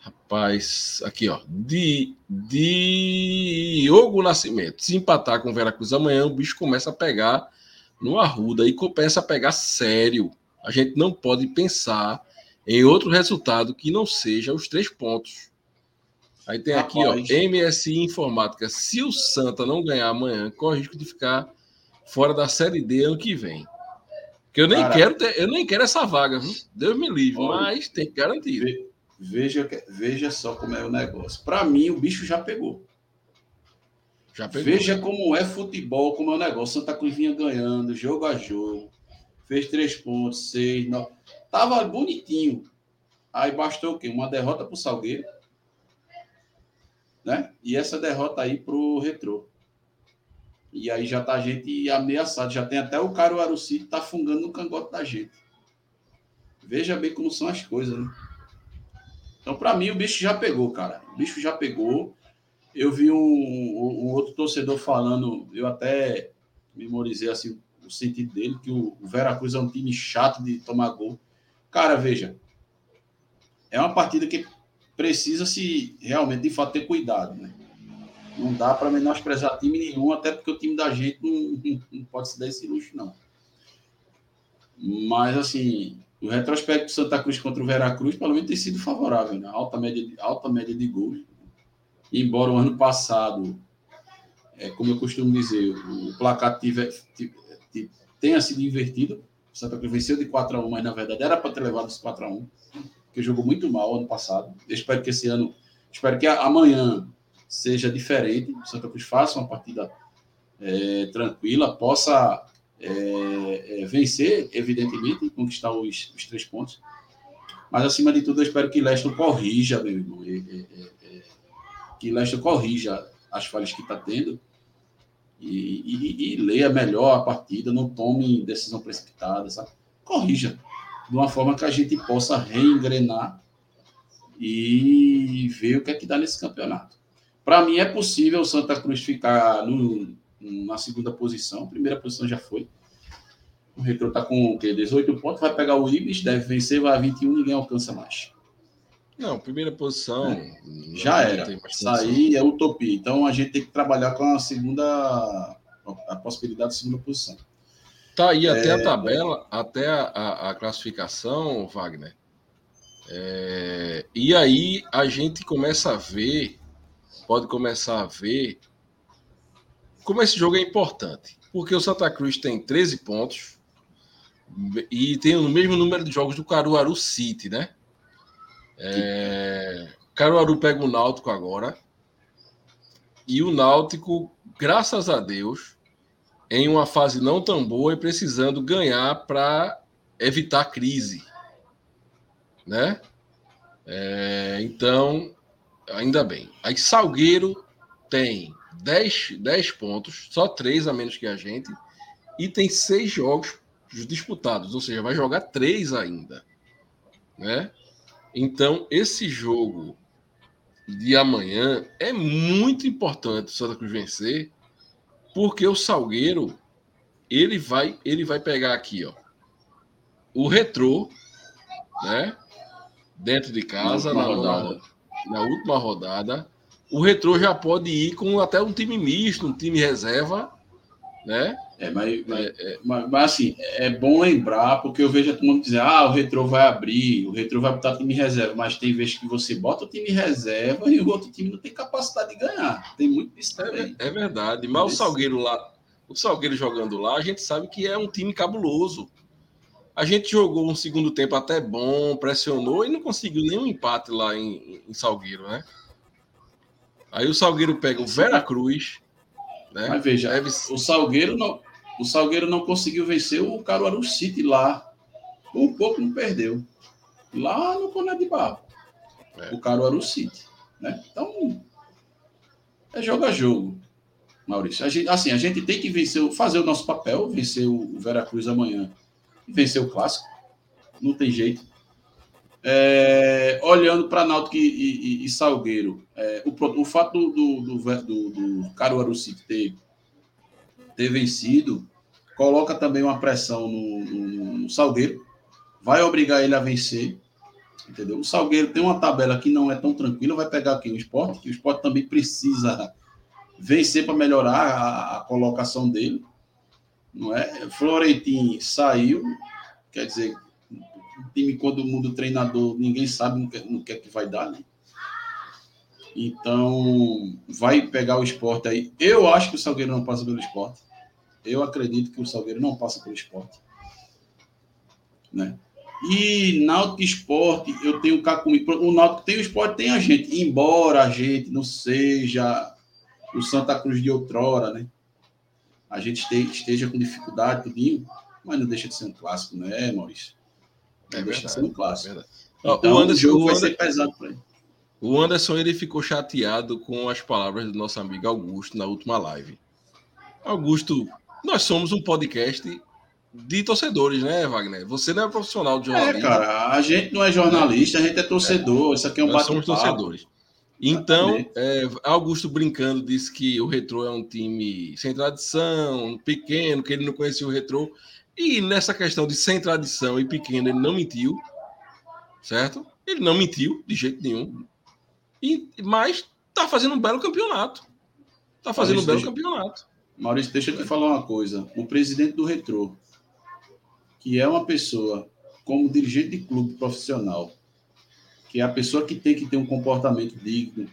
Rapaz, aqui ó, de Diogo Nascimento. Se empatar com o Veracruz amanhã, o bicho começa a pegar no Arruda e começa a pegar sério. A gente não pode pensar em outro resultado que não seja os três pontos. Aí tem aqui, ó, MSI Informática. Se o Santa não ganhar amanhã, corre o risco de ficar fora da Série D ano que vem. Que eu nem Cara, quero ter, eu nem quero essa vaga, viu? Deus me livre, olha, mas tem que garantir. Veja, veja só como é o negócio. Para mim, o bicho já pegou. Já pegou. Veja como é futebol, como é o negócio. Santa Cruz vinha ganhando, jogo a jogo. Fez três pontos, seis, nove. Tava bonitinho. Aí bastou o quê? Uma derrota pro Salgueiro. Né? E essa derrota aí pro Retrô. E aí já tá a gente ameaçado. Já tem até o Caruaru City tá fungando no cangote da gente. Veja bem como são as coisas, né? Então, para mim, o bicho já pegou, cara. O bicho já pegou. Eu vi um, um, um, outro torcedor falando, eu até memorizei assim, o sentido dele, que o, o Veracruz é um time chato de tomar gol. Cara, veja, é uma partida que precisa se realmente, de fato, ter cuidado, né? Não dá para menosprezar time nenhum, até porque o time da gente não, não pode se dar esse luxo, não. Mas, assim, o retrospecto do Santa Cruz contra o Veracruz, pelo menos, tem sido favorável, né? Alta média, alta média de gols. Embora o ano passado, é, como eu costumo dizer, o placar tive, tive, tenha sido invertido. O Santa Cruz venceu de 4 a 1 mas na verdade era para ter levado esse 4 a 1 porque jogou muito mal ano passado. Eu espero que esse ano, espero que amanhã seja diferente. O Santa Cruz faça uma partida é, tranquila, possa é, é, vencer, evidentemente, conquistar os, os, três pontos. Mas, acima de tudo, eu espero que Leston corrija, meu irmão. É, é, é, que Leston corrija as falhas que está tendo e, e, e, leia melhor a partida, não tome decisão precipitada, sabe? Corrija de uma forma que a gente possa reengrenar e ver o que é que dá nesse campeonato. Para mim é possível o Santa Cruz ficar no, na segunda posição, a primeira posição já foi. O Retro está com o quê? 18 pontos, vai pegar o Ibis, deve vencer, vai a 21, ninguém alcança mais. Não, primeira posição. É, já era. Isso aí é utopia. Então a gente tem que trabalhar com a segunda. a possibilidade de segunda posição. Tá aí até é... a tabela, até a, a, a classificação, Wagner. É... E aí a gente começa a ver, pode começar a ver como esse jogo é importante. Porque o Santa Cruz tem 13 pontos e tem o mesmo número de jogos do Caruaru City, né? É... Caruaru pega o Náutico agora. E o Náutico, graças a Deus, em uma fase não tão boa e precisando ganhar para evitar crise, né? É, então, ainda bem. Aí Salgueiro tem 10, 10 pontos, só 3 a menos que a gente, e tem seis jogos disputados, ou seja, vai jogar três ainda, né? Então, esse jogo de amanhã é muito importante o Santa Cruz vencer, porque o Salgueiro ele vai ele vai pegar aqui, ó, o Retrô, né? Dentro de casa na, na, na, última rodada, o Retrô já pode ir com até um time misto, um time reserva, né? É, mas, mas, é, mas, mas, assim, é bom lembrar, porque eu vejo todo mundo dizer, ah, o Retrô vai abrir, o Retrô vai botar time reserva, mas tem vezes que você bota o time reserva e o outro time não tem capacidade de ganhar. Tem muito isso é também. É, é verdade, mas o Salgueiro lá, o Salgueiro jogando lá, a gente sabe que é um time cabuloso. A gente jogou um segundo tempo até bom, pressionou e não conseguiu nenhum empate lá em, em Salgueiro, né? Aí o Salgueiro pega o Vera Cruz. Né? Mas veja, Deve... o Salgueiro não, o Salgueiro não conseguiu vencer o Caruaru City lá. Um pouco não perdeu. Lá no Coné de Barro. É. O Caruaru City. Né? Então, é jogo a jogo, Maurício. A gente, assim, a gente tem que vencer, fazer o nosso papel, vencer o Veracruz amanhã e vencer o clássico. Não tem jeito. É, olhando para Náutico e, e, e, Salgueiro, é, o, o fato do, do, do, do Caruaru City ter, ter vencido coloca também uma pressão no, no, no, Salgueiro, vai obrigar ele a vencer. Entendeu? O Salgueiro tem uma tabela que não é tão tranquila, vai pegar aqui o esporte, que o esporte também precisa vencer para melhorar a, a, colocação dele. Não é? Florentin saiu, quer dizer, o time, quando muda o treinador, ninguém sabe no que, no que é que vai dar, né? Então, vai pegar o esporte aí. Eu acho que o Salgueiro não passa pelo esporte. Eu acredito que o Salgueiro não passa pelo esporte. Né? E Náutico Esporte, eu tenho cá comigo. O Náutico tem o esporte, tem a gente. Embora a gente não seja o Santa Cruz de outrora, né? A gente esteja com dificuldade, tudinho, mas não deixa de ser um clássico, né, Maurício? É não deixa de ser um clássico. É então, o, Anderson, o jogo o vai Anderson, ser pesado para ele. O Anderson ele ficou chateado com as palavras do nosso amigo Augusto na última live. Augusto, nós somos um podcast de torcedores, né, Wagner? Você não é profissional de jornalismo. É, cara, a gente não é jornalista, a gente é torcedor. É. Isso aqui é um bate Somos torcedores. Então, é, Augusto brincando disse que o Retrô é um time sem tradição, pequeno, que ele não conhecia o Retrô. E nessa questão de sem tradição e pequeno, ele não mentiu, certo? Ele não mentiu de jeito nenhum. E, mas tá fazendo um belo campeonato. Tá fazendo Maurício, um belo deixa, campeonato. Maurício, deixa eu te falar uma coisa. O presidente do Retrô, que é uma pessoa como dirigente de clube profissional, que é a pessoa que tem que ter um comportamento digno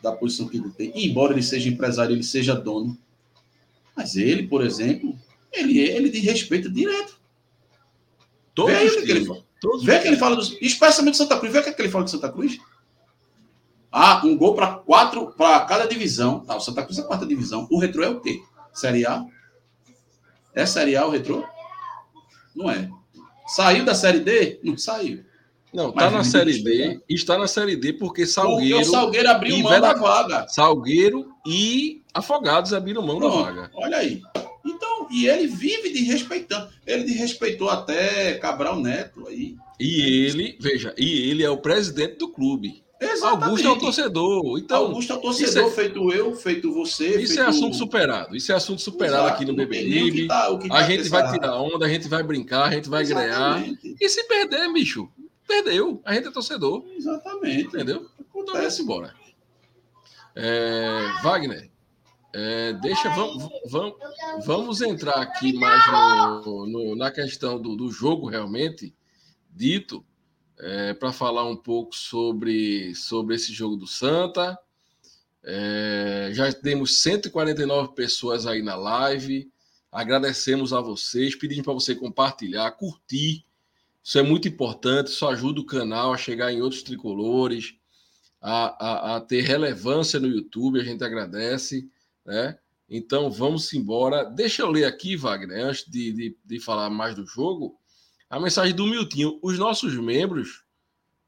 da posição que ele tem, embora ele seja empresário, ele seja dono. Mas ele, por exemplo, ele, ele de respeito direto. Todos vê ele, que ele, todos vê que ele fala, dos, especialmente Santa Cruz, vê o que, é que ele fala de Santa Cruz. Ah, um gol para quatro, para cada divisão. Ah, o Santa Cruz é a quarta divisão. O retrô é o quê? Série A? É Série A o retrô? Não é. Saiu da Série D? Não saiu. Não, está na Série D. Está na Série D porque Salgueiro. Porque o Salgueiro abriu mão da vaga. Salgueiro e Afogados abriram mão Pronto, da vaga. Olha aí. Então, e ele vive de respeitando. Ele de respeitou até Cabral Neto aí. E ele, veja, e ele é o presidente do clube. Exatamente. Augusto é o torcedor. Então, Augusto é o torcedor, é... feito eu, feito você. Isso feito... é assunto superado. Isso é assunto superado Exato, aqui no Beberibe. Tá, tá a gente vai tirar onda, a gente vai brincar, a gente vai Exatamente. ganhar. E se perder, bicho, Perdeu. A gente é torcedor. Exatamente. Entendeu? Então vamos embora. É, Wagner, é, deixa, vamos, vamos, vamos entrar aqui mais no, no, na questão do, do jogo realmente dito, é, para falar um pouco sobre, sobre esse jogo do Santa. É, já temos 149 pessoas aí na live. Agradecemos a vocês, pedimos para você compartilhar, curtir isso é muito importante, isso ajuda o canal a chegar em outros tricolores, a, a, a ter relevância no YouTube, a gente agradece, né? Então vamos embora. Deixa eu ler aqui, Wagner, antes de, de, de falar mais do jogo, a mensagem do Miltinho. Os nossos membros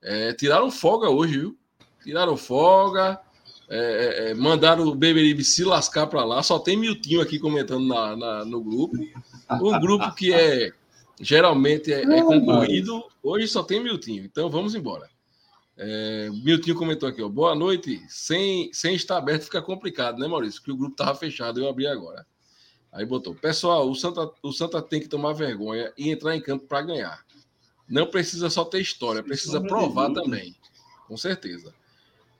é, tiraram folga hoje, viu? Tiraram folga, é, é, é mandaram o Beberibe se lascar para lá. Só tem Miltinho aqui comentando na, na, no grupo. Um grupo que é Geralmente é, é concorrido. Hoje só tem Miltinho, então vamos embora. É, Miltinho comentou aqui, ó, boa noite. Sem, sem estar aberto fica complicado, né, Maurício? Que o grupo estava fechado, eu abri agora. Aí botou, pessoal, o Santa, o Santa tem que tomar vergonha e entrar em campo para ganhar. Não precisa só ter história, precisa provar também. Com certeza.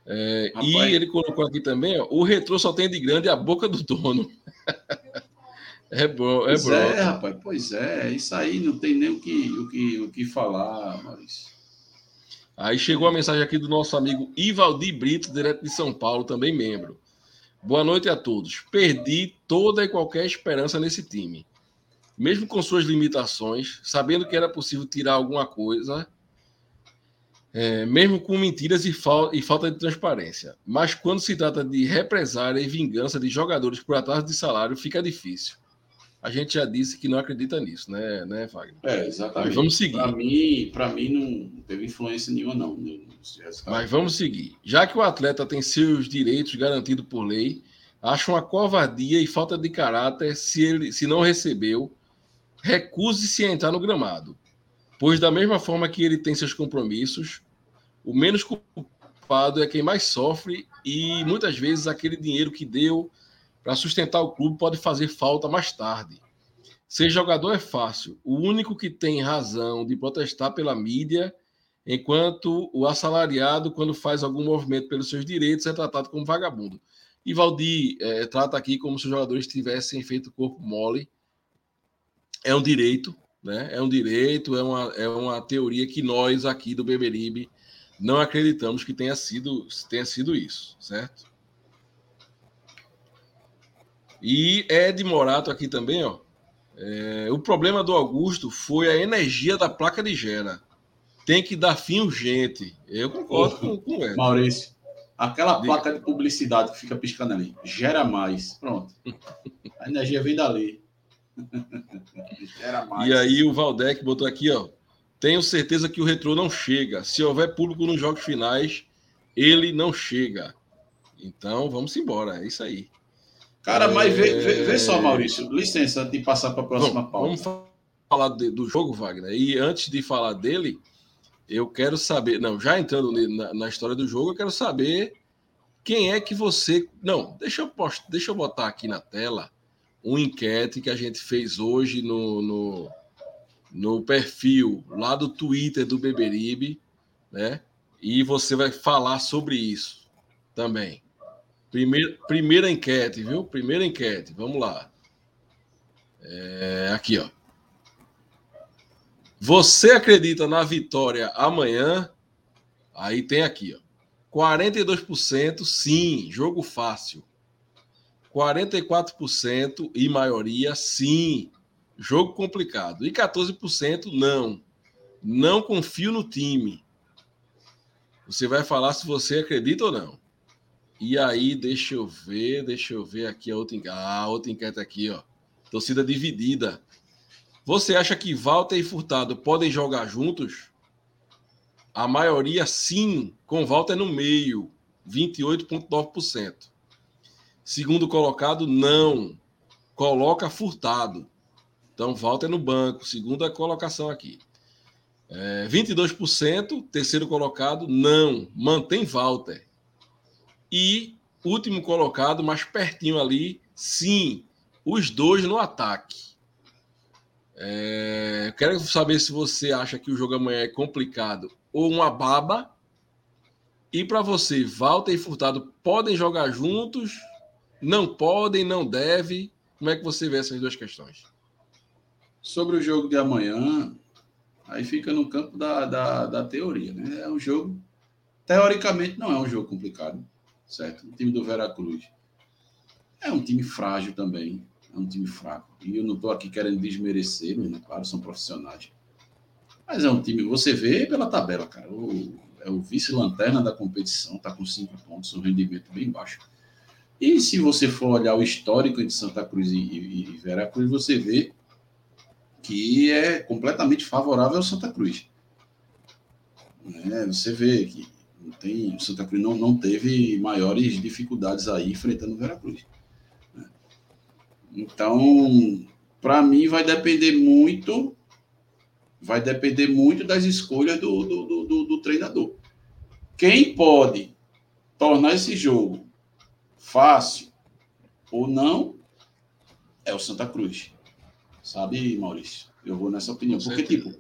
É, e ele colocou aqui também, ó, o retrô só tem de grande a boca do dono. É bom, é pois bom. É, rapaz, pois é. Isso aí não tem nem o que, o que, o que falar, Maurício. Aí chegou a mensagem aqui do nosso amigo Ivaldi Brito, direto de São Paulo, também membro. Boa noite a todos. Perdi toda e qualquer esperança nesse time. mesmo com suas limitações, sabendo que era possível tirar alguma coisa, é, mesmo com mentiras e, fal e, falta de transparência. Mas quando se trata de represária e vingança de jogadores por atraso de salário, fica difícil. A gente já disse que não acredita nisso, né, né Wagner? É, exatamente. Mas vamos seguir. Para mim, para mim não teve influência nenhuma, não. Mas vamos seguir. Já que o atleta tem seus direitos garantidos por lei, acho uma covardia e falta de caráter se ele se não recebeu, recuse-se a entrar no gramado. Pois da mesma forma que ele tem seus compromissos, o menos culpado é quem mais sofre e muitas vezes aquele dinheiro que deu para sustentar o clube pode fazer falta mais tarde. Ser jogador é fácil. O único que tem razão de protestar pela mídia, enquanto o assalariado, quando faz algum movimento pelos seus direitos, é tratado como vagabundo. E Valdir é, trata aqui como se os jogadores tivessem feito corpo mole. É um direito, né? É um direito, é uma, é uma teoria que nós aqui do Beberibe não acreditamos que tenha sido, tenha sido isso, certo? E Ed Morato aqui também, ó. É, o problema do Augusto foi a energia da placa de gera. Tem que dar fim urgente. Eu concordo com, com Ed. Maurício, aquela Diga. placa de publicidade que fica piscando ali, gera mais. Pronto. A energia vem dali. gera mais. E aí o Valdec botou aqui, ó. Tenho certeza que o retrô não chega. Se houver público nos jogos finais, ele não chega. Então, vamos embora. É isso aí. Cara, mas vê, vê, vê, só, Maurício, licença antes de passar para a próxima Bom, pauta. Vamos falar de, do jogo, Wagner. E antes de falar dele, eu quero saber. Não, já entrando na, na, história do jogo, eu quero saber quem é que você. Não, deixa eu, post, deixa eu botar aqui na tela uma enquete que a gente fez hoje no, no, no perfil lá do Twitter do Beberibe, né? E você vai falar sobre isso também. Primeira, primeira enquete, viu? Primeira enquete, vamos lá. É, aqui, ó. Você acredita na vitória amanhã? Aí tem aqui, ó. 42% sim, jogo fácil. 44% e maioria sim, jogo complicado. E 14% não. Não confio no time. Você vai falar se você acredita ou não. E aí, deixa eu ver, deixa eu ver aqui a outra. Ah, outra enquete aqui, ó. Torcida dividida. Você acha que Walter e Furtado podem jogar juntos? A maioria sim, com Walter no meio, 28,9%. Segundo colocado, não. Coloca Furtado. Então, Walter no banco, segunda colocação aqui. É, 22%, terceiro colocado, não. Mantém Walter. E último colocado, mais pertinho ali, sim, os dois no ataque. É, quero saber se você acha que o jogo amanhã é complicado ou uma baba. E para você, Walter e Furtado podem jogar juntos? Não podem, não deve? Como é que você vê essas duas questões? Sobre o jogo de amanhã, aí fica no campo da, da, da teoria, né? É um jogo, teoricamente, não é um jogo complicado certo? O time do Veracruz é um time frágil também, é um time fraco. E eu não estou aqui querendo desmerecer, né? Claro, são profissionais. Mas é um time, você vê pela tabela, cara. O, é o vice-lanterna da competição, está com cinco pontos, um rendimento bem baixo. E se você for olhar o histórico de Santa Cruz e, e, e Veracruz, você vê que é completamente favorável ao Santa Cruz. É, você vê que não tem, o Santa Cruz não, não teve maiores dificuldades aí enfrentando o Veracruz. Né? Então, para mim, vai depender muito, vai depender muito das escolhas do, do, do, do treinador. Quem pode tornar esse jogo fácil ou não é o Santa Cruz. Sabe, Maurício? Eu vou nessa opinião. Porque, tipo,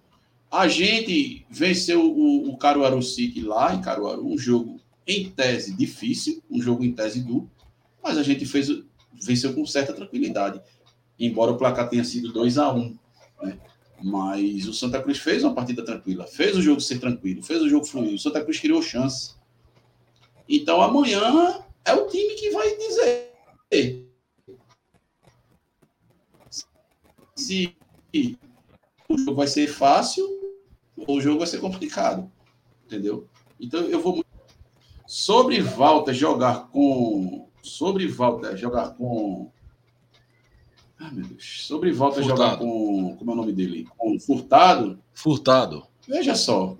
a gente venceu o, o Caruaru City lá em Caruaru, um jogo em tese difícil, um jogo em tese duro, mas a gente fez, venceu com certa tranquilidade, embora o placar tenha sido 2 a 1 um, né? Mas o Santa Cruz fez uma partida tranquila, fez o jogo ser tranquilo, fez o jogo fluir. O Santa Cruz criou chance. Então amanhã é o time que vai dizer se o jogo vai ser fácil ou o jogo vai ser complicado. Entendeu? Então eu vou. Sobre Walter jogar com. Sobre Walter jogar com. Ah, meu Deus. Sobre Walter Furtado. jogar com. Como é o nome dele? Com Furtado. Furtado. Veja só.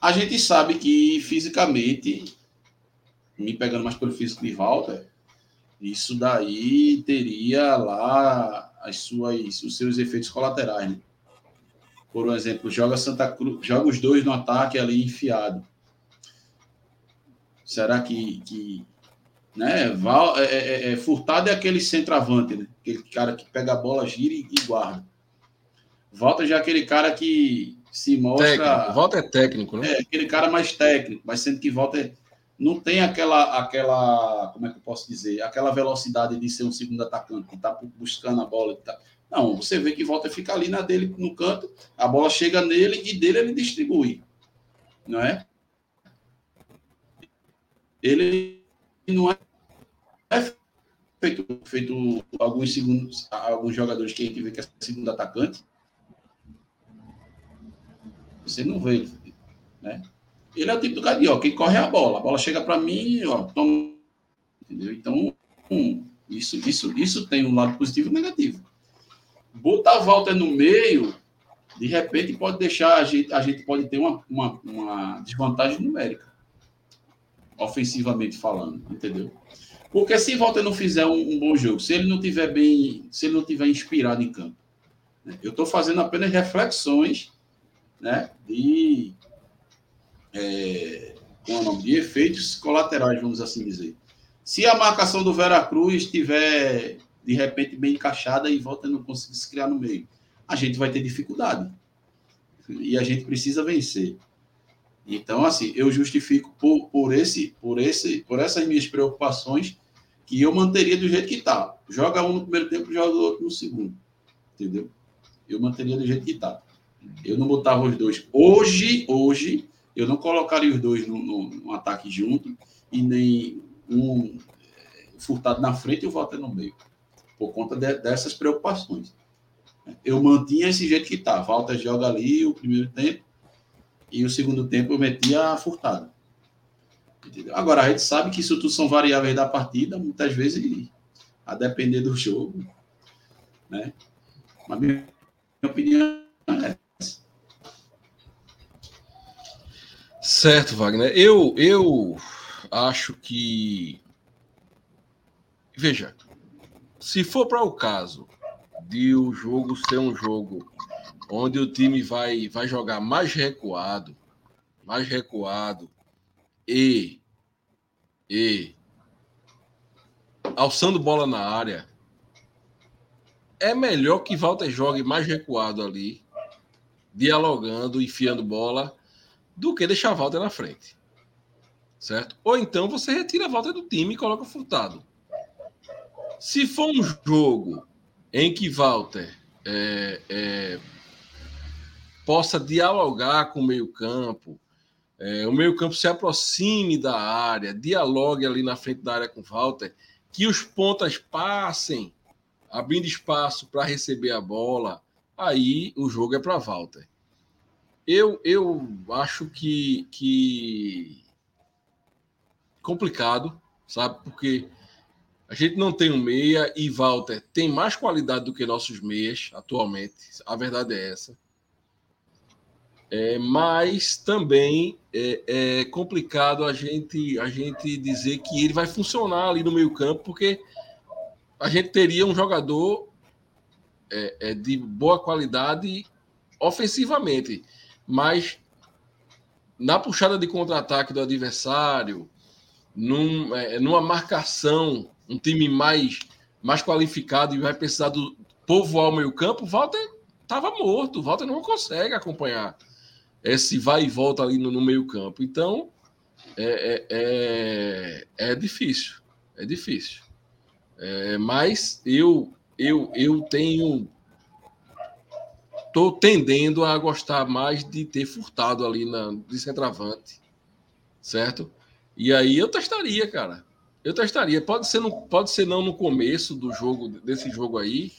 A gente sabe que fisicamente, me pegando mais pelo físico de Walter, isso daí teria lá as suas, os seus efeitos colaterais. Né? Por exemplo, joga Santa Cruz, joga os dois no ataque ali enfiado. Será que, que né? Val, é, é, é, é Furtado é aquele centroavante, né? Aquele cara que pega a bola, gira e, e guarda. Volta já é aquele cara que se mostra. Técnico. Volta é técnico, né? É, aquele cara mais técnico, mas sendo que volta é, não tem aquela, aquela, como é que eu posso dizer, aquela velocidade de ser um segundo atacante, que está buscando a bola. Tá... Não, você vê que volta fica ali na dele no canto, a bola chega nele e dele ele distribui. Não é? Ele não é feito, feito alguns segundos, alguns jogadores que a gente vê que é segundo atacante. Você não vê, né? Ele é o tipo do cara de, ó, quem corre é a bola. A bola chega para mim, ó, toma. Entendeu? Então, um, isso, isso, isso tem um lado positivo e negativo. Botar a volta no meio, de repente, pode deixar a gente, a gente pode ter uma, uma, uma desvantagem numérica, ofensivamente falando, entendeu? Porque se Walter não fizer um, um, bom jogo, se ele não tiver bem, se ele não tiver inspirado em campo, né? eu estou fazendo apenas reflexões, né, de é, com o nome de efeitos colaterais, vamos assim dizer. Se a marcação do Veracruz estiver de repente bem encaixada e volta não conseguir se criar no meio, a gente vai ter dificuldade. E a gente precisa vencer. Então, assim, eu justifico por, por esse, por esse, por essas minhas preocupações que eu manteria do jeito que está. Joga um no primeiro tempo, joga o outro no segundo. Entendeu? Eu manteria do jeito que está. Eu não botava os dois. Hoje, hoje, eu não colocaria os dois no, no, no ataque junto e nem um eh, furtado na frente e o Walter no meio, por conta de, dessas preocupações. Eu mantinha esse jeito que está. Walter joga ali o primeiro tempo e o segundo tempo eu metia furtado. Entendeu? Agora, a gente sabe que isso tudo são variáveis da partida, muitas vezes, a depender do jogo. Né? Mas minha opinião é Certo, Wagner. Eu, eu acho que. Veja, se for para o caso de o jogo ser um jogo onde o time vai, vai jogar mais recuado, mais recuado e, e alçando bola na área, é melhor que Walter jogue mais recuado ali, dialogando, enfiando bola do que deixar Walter na frente. Certo? Ou então você retira a Walter do time e coloca Furtado. Se for um jogo em que Walter é, é, possa dialogar com o meio-campo, é, o meio-campo se aproxime da área, dialogue ali na frente da área com Walter, que os pontas passem, abrindo espaço para receber a bola, aí o jogo é para Walter. Eu, eu acho que, que complicado, sabe? Porque a gente não tem um meia e Walter tem mais qualidade do que nossos meias atualmente. A verdade é essa. É, mas também é, é, complicado a gente, a gente dizer que ele vai funcionar ali no meio campo, porque a gente teria um jogador é, é de boa qualidade ofensivamente mas na puxada de contra-ataque do adversário, num, é, numa marcação, um time mais, mais qualificado e vai precisar do povoar o meio campo, o Walter estava morto, Walter não consegue acompanhar esse vai e volta ali no, no meio campo. Então, é, é, é, é difícil, é difícil. É, mas eu, eu, eu tenho estou tendendo a gostar mais de ter furtado ali na, de centroavante, certo? E aí eu testaria, cara. Eu testaria. Pode ser, no, pode ser não no começo do jogo, desse jogo aí,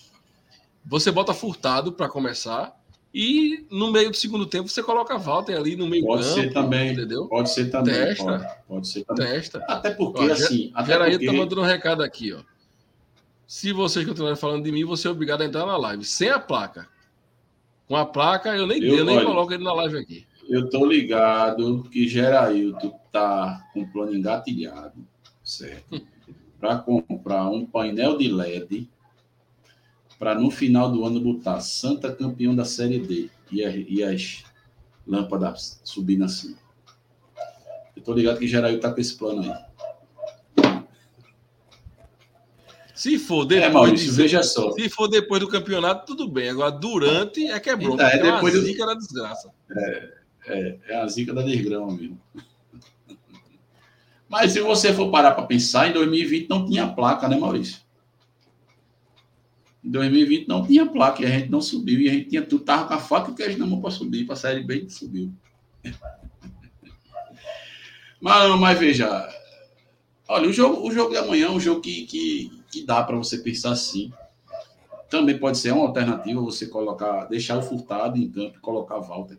você bota Furtado para começar e no meio do segundo tempo você coloca Walter ali no meio pode campo. Ser também, entendeu? Pode ser também. Testa. Pode, pode ser também. Testa. Até porque, ó, assim. Até Geraí porque... tá mandando um recado aqui, ó. Se vocês continuarem falando de mim, você é obrigado a entrar na live. Sem a placa. Com a placa, eu nem, eu, eu nem olha, coloco ele na live aqui. Eu tô ligado que Gerailton tá com o plano engatilhado, certo? Para comprar um painel de LED para no final do ano botar Santa campeão da Série D e, a, e as lâmpadas subindo assim. Eu tô ligado que Gerailton tá com esse plano aí. Se for depois, é, Maurício, de, veja só. Se for depois do campeonato, tudo bem. Agora, durante é que é bronca. É, é depois é do... zica da desgraça. É, é, é a zica da desgrama mesmo. Mas se você for parar para pensar, em 2020 não tinha placa, né, Maurício? Em 2020 não tinha placa e a gente não subiu. E a gente tinha tudo, tava com a faca e o queijo na mão para subir, para sair bem e subiu. Mas, mas veja, olha, o jogo, o jogo de amanhã é um jogo que, que, que dá para você pensar assim. Também pode ser uma alternativa você colocar, deixar o Furtado em campo e colocar Walter.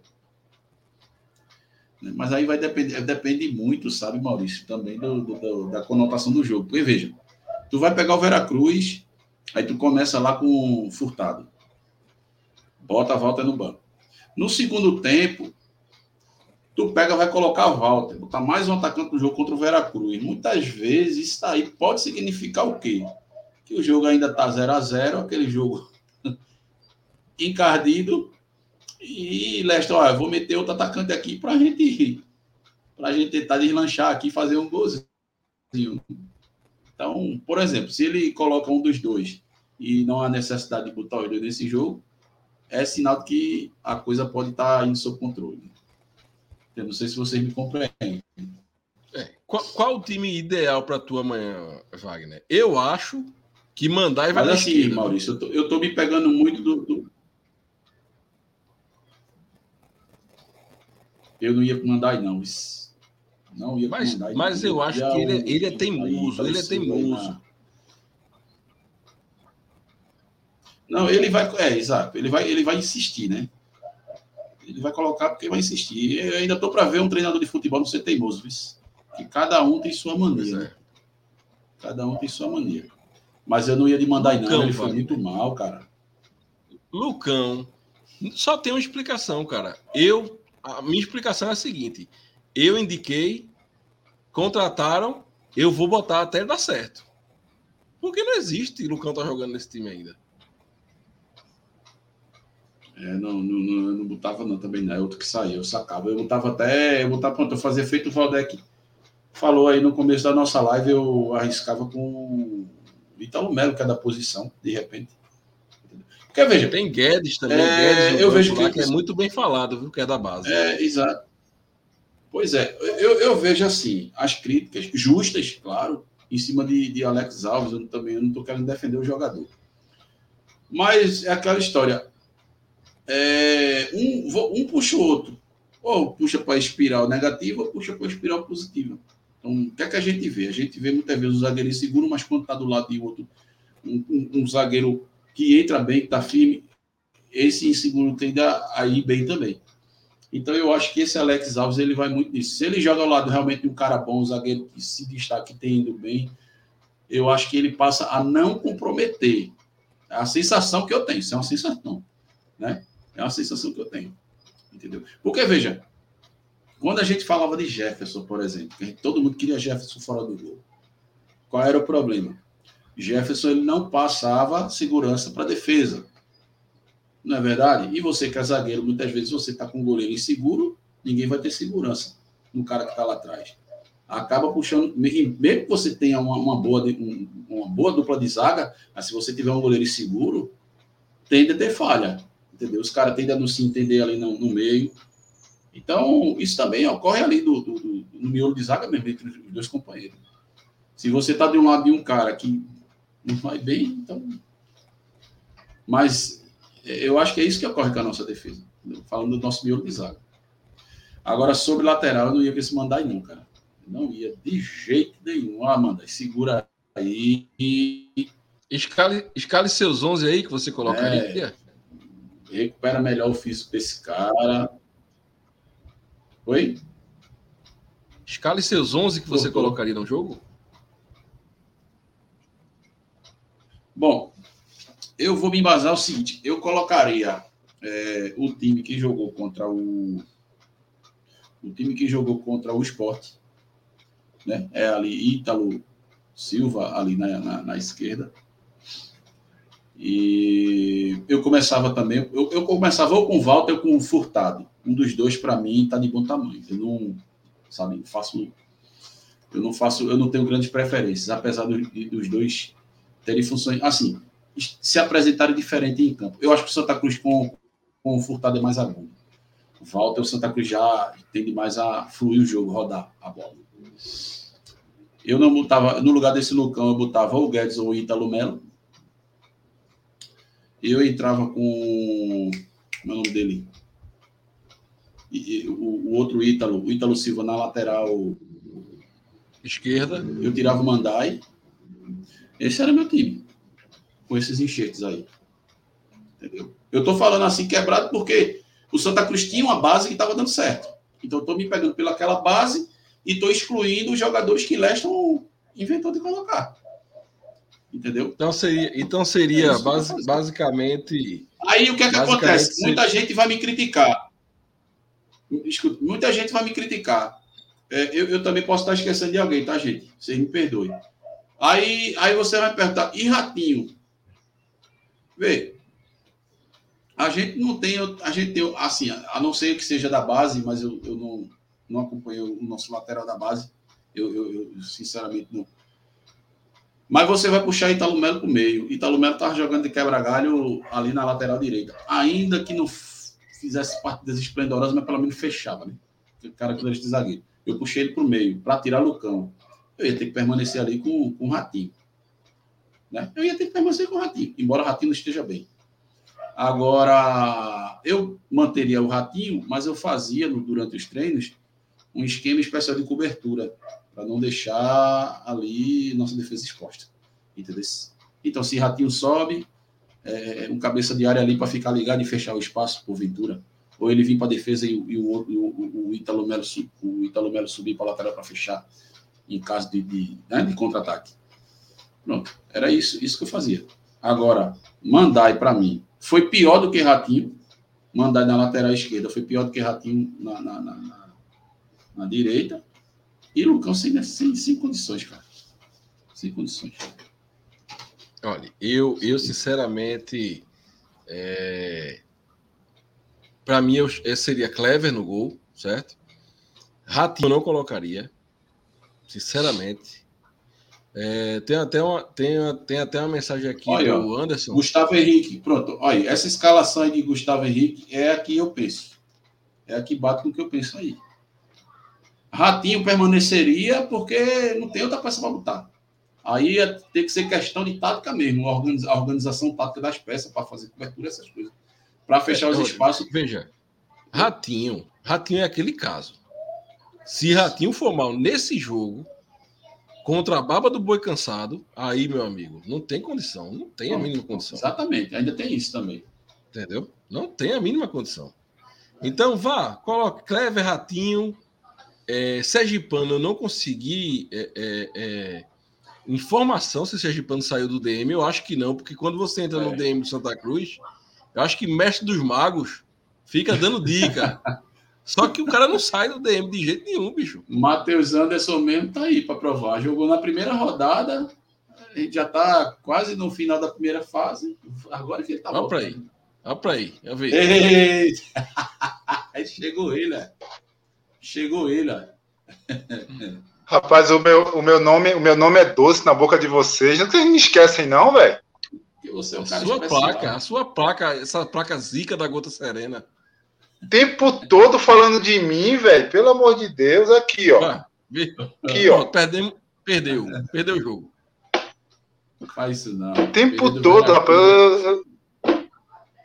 Mas aí vai depender, depende muito, sabe, Maurício, também do, do, da conotação do jogo. Porque veja, tu vai pegar o Veracruz, aí tu começa lá com Furtado. Bota a volta no banco. No segundo tempo, tu pega, vai colocar a volta, botar mais um atacante no jogo contra o Veracruz. Muitas vezes isso aí pode significar o quê? Que o jogo ainda tá 0 a 0 aquele jogo encardido, e Lester, olha, vou meter outro atacante aqui para gente, a gente tentar deslanchar aqui fazer um golzinho. Então, por exemplo, se ele coloca um dos dois e não há necessidade de botar os dois nesse jogo, é sinal de que a coisa pode estar tá indo sob controle. Eu não sei se vocês me compreendem. É. Qual, qual, o time ideal para tu amanhã, Wagner? Eu acho que mandar e vai Mas assim, Maurício, eu tô, eu tô me pegando muito do, do, Eu não ia mandar não. Não ia mas, mandar Mas eu acho que ele, é, ele é teimoso, ele é teimoso. Não, ele vai. É, exato. Ele vai, ele vai insistir, né? Ele vai colocar porque vai insistir. Eu ainda estou para ver um treinador de futebol não ser teimoso, viu? Que cada um tem sua maneira. É. Cada um tem sua maneira. Mas eu não ia de mandar aí, não. Ele foi muito mal, cara. Lucão. Só tem uma explicação, cara. Eu a minha explicação é a seguinte: eu indiquei, contrataram, eu vou botar até dar certo. Porque não existe Lucão tá jogando nesse time ainda. É, não, não, não, não botava não também, não. É outro que saiu, eu sacava. Eu botava até, eu botava, pronto, eu fazia feito o Valdec falou aí no começo da nossa live, eu arriscava com o Italo Melo, que é da posição, de repente. Porque, veja, tem Guedes também. É, Guedes, eu vejo que, que, é muito bem falado, viu? Que é da base. É, exato. Pois é, eu, eu vejo assim, as críticas justas, claro, em cima de, de Alex Alves, eu também eu não estou querendo defender o jogador. Mas é aquela história. É, um, um puxa o outro. Ou puxa para a espiral negativa, ou puxa para a espiral positiva. Então, o que é que a gente vê? A gente vê muitas vezes o zagueiro inseguro, mas quando está do lado de outro, um, um, um zagueiro que entra bem, que está firme, esse inseguro tende a ir bem também. Então eu acho que esse Alex Alves ele vai muito nisso. Se ele joga ao lado realmente de um cara bom, um zagueiro que se destaque, que tem indo bem, eu acho que ele passa a não comprometer. É a sensação que eu tenho, isso é uma sensação, né? É uma sensação que eu tenho, entendeu? Porque veja, quando a gente falava de Jefferson, por exemplo, todo mundo queria Jefferson fora do gol. Qual era o problema? Jefferson ele não passava segurança para a defesa. Não é verdade? E você que é zagueiro, muitas vezes você está com o goleiro inseguro, ninguém vai ter segurança no cara que está lá atrás. Acaba puxando, mesmo que você tenha uma, uma boa, uma boa dupla de zaga, mas se você tiver um goleiro inseguro, tende a ter falha. Entendeu? Os caras tendem a não se entender ali no, no meio. Então, isso também ocorre ali do, do, do, no miolo de zaga mesmo, entre os dois companheiros. Se você está de um lado de um cara que não vai bem, então. Mas eu acho que é isso que ocorre com a nossa defesa. Falando do nosso miolo de zaga. Agora, sobre lateral, eu não ia com esse mandar não, cara. Não ia de jeito nenhum. Ah, manda, segura aí. Escale, escale seus 11 aí que você colocaria. É, recupera melhor o físico desse cara. Oi? Escale seus 11 que você colocaria no jogo? Bom, eu vou me embasar o seguinte: eu colocaria é, o time que jogou contra o. O time que jogou contra o esporte. Né? É ali Ítalo Silva, ali na, na, na esquerda. E eu começava também, eu, eu começava ou com o Walter ou com o Furtado. Um dos dois, para mim, está de bom tamanho. Eu não, sabe, faço. Eu não faço, eu não tenho grandes preferências, apesar do, dos dois terem funções. Assim, se apresentarem diferente em campo. Eu acho que o Santa Cruz com, com o Furtado é mais agudo. Walter, o Santa Cruz já tende mais a fluir o jogo, rodar a bola. Eu não botava, no lugar desse Lucão, eu botava o Guedes ou o Ítalo Melo eu entrava com. Como é o nome dele? E, e, o, o, outro Ítalo, o Ítalo Silva na lateral esquerda. Eu tirava o Mandai. Esse era meu time. Com esses enxertos aí. Entendeu? Eu tô falando assim quebrado porque o Santa Cruz tinha uma base que estava dando certo. Então eu tô me pegando pelaquela base e tô excluindo os jogadores que Leston inventou de colocar. Entendeu? Então seria, então seria é base, basicamente. Aí o que é que acontece? Muita gente vai me criticar. Escuta, muita gente vai me criticar. É, eu, eu, também posso estar esquecendo de alguém, tá, gente? Vocês me perdoem. Aí, aí você vai perguntar, e ratinho? Vê, a gente não tem, a gente tem, assim, a não ser que seja da base, mas eu, eu não, não acompanho o nosso lateral da base. Eu, eu, eu sinceramente não mas você vai puxar Italo Melo para o meio. Italo Melo estava jogando de quebra-galho ali na lateral direita. Ainda que não fizesse partidas esplendorosas, mas pelo menos fechava, né? O cara que de zagueiro. Eu puxei ele para o meio, para tirar Lucão. Eu ia ter que permanecer ali com, com o Ratinho. Né? Eu ia ter que permanecer com o Ratinho, embora o Ratinho não esteja bem. Agora, eu manteria o Ratinho, mas eu fazia durante os treinos um esquema especial de cobertura para não deixar ali nossa defesa exposta. Entendeu? Então, se Ratinho sobe, é, um cabeça de área ali para ficar ligado e fechar o espaço, porventura. Ou ele vir para a defesa e, e, o, o, o, Italo Melo, o Italo Melo subir para a lateral para fechar, em caso de, de, né, de contra-ataque. Pronto, era isso, isso que eu fazia. Agora, Mandai, para mim, foi pior do que Ratinho. Mandai na lateral esquerda foi pior do que Ratinho na, na, na, na, na direita. E Lucão sem, sem, sem condições, cara. Sem condições. Olha, eu, eu sinceramente. É... Para mim, eu, eu seria Clever no gol, certo? Ratinho eu não colocaria. Sinceramente. É, tem, até uma, tem, tem até uma mensagem aqui olha, do Anderson. Gustavo Henrique, pronto. Olha, essa escalação de Gustavo Henrique é a que eu penso. É a que bate com o que eu penso aí. Ratinho permaneceria porque não tem outra peça para botar. Aí ia ter que ser questão de tática mesmo, a organização tática das peças para fazer cobertura, essas coisas. Para fechar os espaços. Veja, Ratinho, Ratinho é aquele caso. Se Ratinho for mal nesse jogo, contra a baba do boi cansado, aí, meu amigo, não tem condição. Não tem a mínima condição. Exatamente, ainda tem isso também. Entendeu? Não tem a mínima condição. Então vá, coloque Clever Ratinho, é, Sergipano, eu não consegui é, é, é, informação se Sergipano saiu do DM. Eu acho que não, porque quando você entra no DM do Santa Cruz, eu acho que mestre dos magos fica dando dica. Só que o cara não sai do DM de jeito nenhum, bicho. Matheus Anderson mesmo tá aí para provar. Jogou na primeira rodada, a gente já tá quase no final da primeira fase. Agora que ele tá Olha para aí. Olha para aí. Eu vi. Eita! aí chegou ele, né? Chegou ele, ó. Rapaz, o meu, o, meu nome, o meu nome é doce na boca de vocês. Não me esquecem, não, velho. Você é um cara a sua especial. placa, a sua placa, essa placa zica da Gota Serena. Tempo todo falando de mim, velho. Pelo amor de Deus, aqui, ó. Ah, aqui, ó. Perdemos, perdeu, perdeu o jogo. Não faz isso, não. O tempo todo, rapaz. Eu,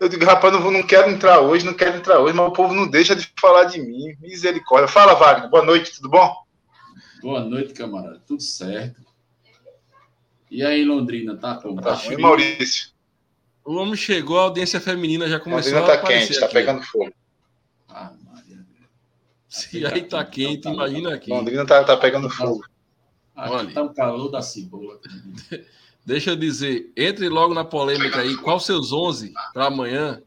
eu digo, rapaz, não, não quero entrar hoje, não quero entrar hoje, mas o povo não deixa de falar de mim. Misericórdia. Fala, Wagner. Boa noite, tudo bom? Boa noite, camarada. Tudo certo. E aí, Londrina, tá como? Tá ruim, Maurício. O homem chegou, a audiência feminina já começou Londrina a tá aparecer quente, tá aqui. pegando fogo. Ah. Se aí tá quente, imagina aqui. Londrina tá, tá pegando fogo. Aqui Olha. tá o calor da cebola. Deixa eu dizer, entre logo na polêmica aí. Qual seus 11 para amanhã?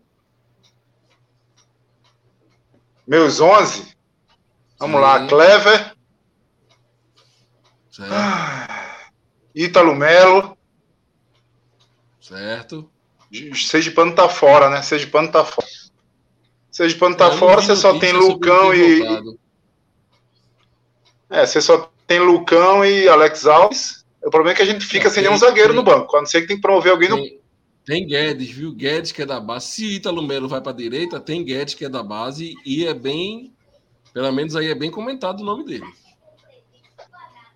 Meus 11. Vamos Sim. lá, Clever, Certo, Ítalo Melo. certo. Sergipano tá fora, né? Sergipano tá fora. Sergipano tá Eu não fora, vi você só tem Lucão e. voltado. É, você só tem Lucão e Alex Alves. O problema é que a gente fica Não, sem tem- nenhum zagueiro tem- no banco. A não ser que tem que promover alguém no. Tem, tem Guedes, viu? Guedes que é da base. Se Ítalo Melo vai para a direita, tem Guedes que é da base e é bem, pelo menos aí é bem comentado o nome dele.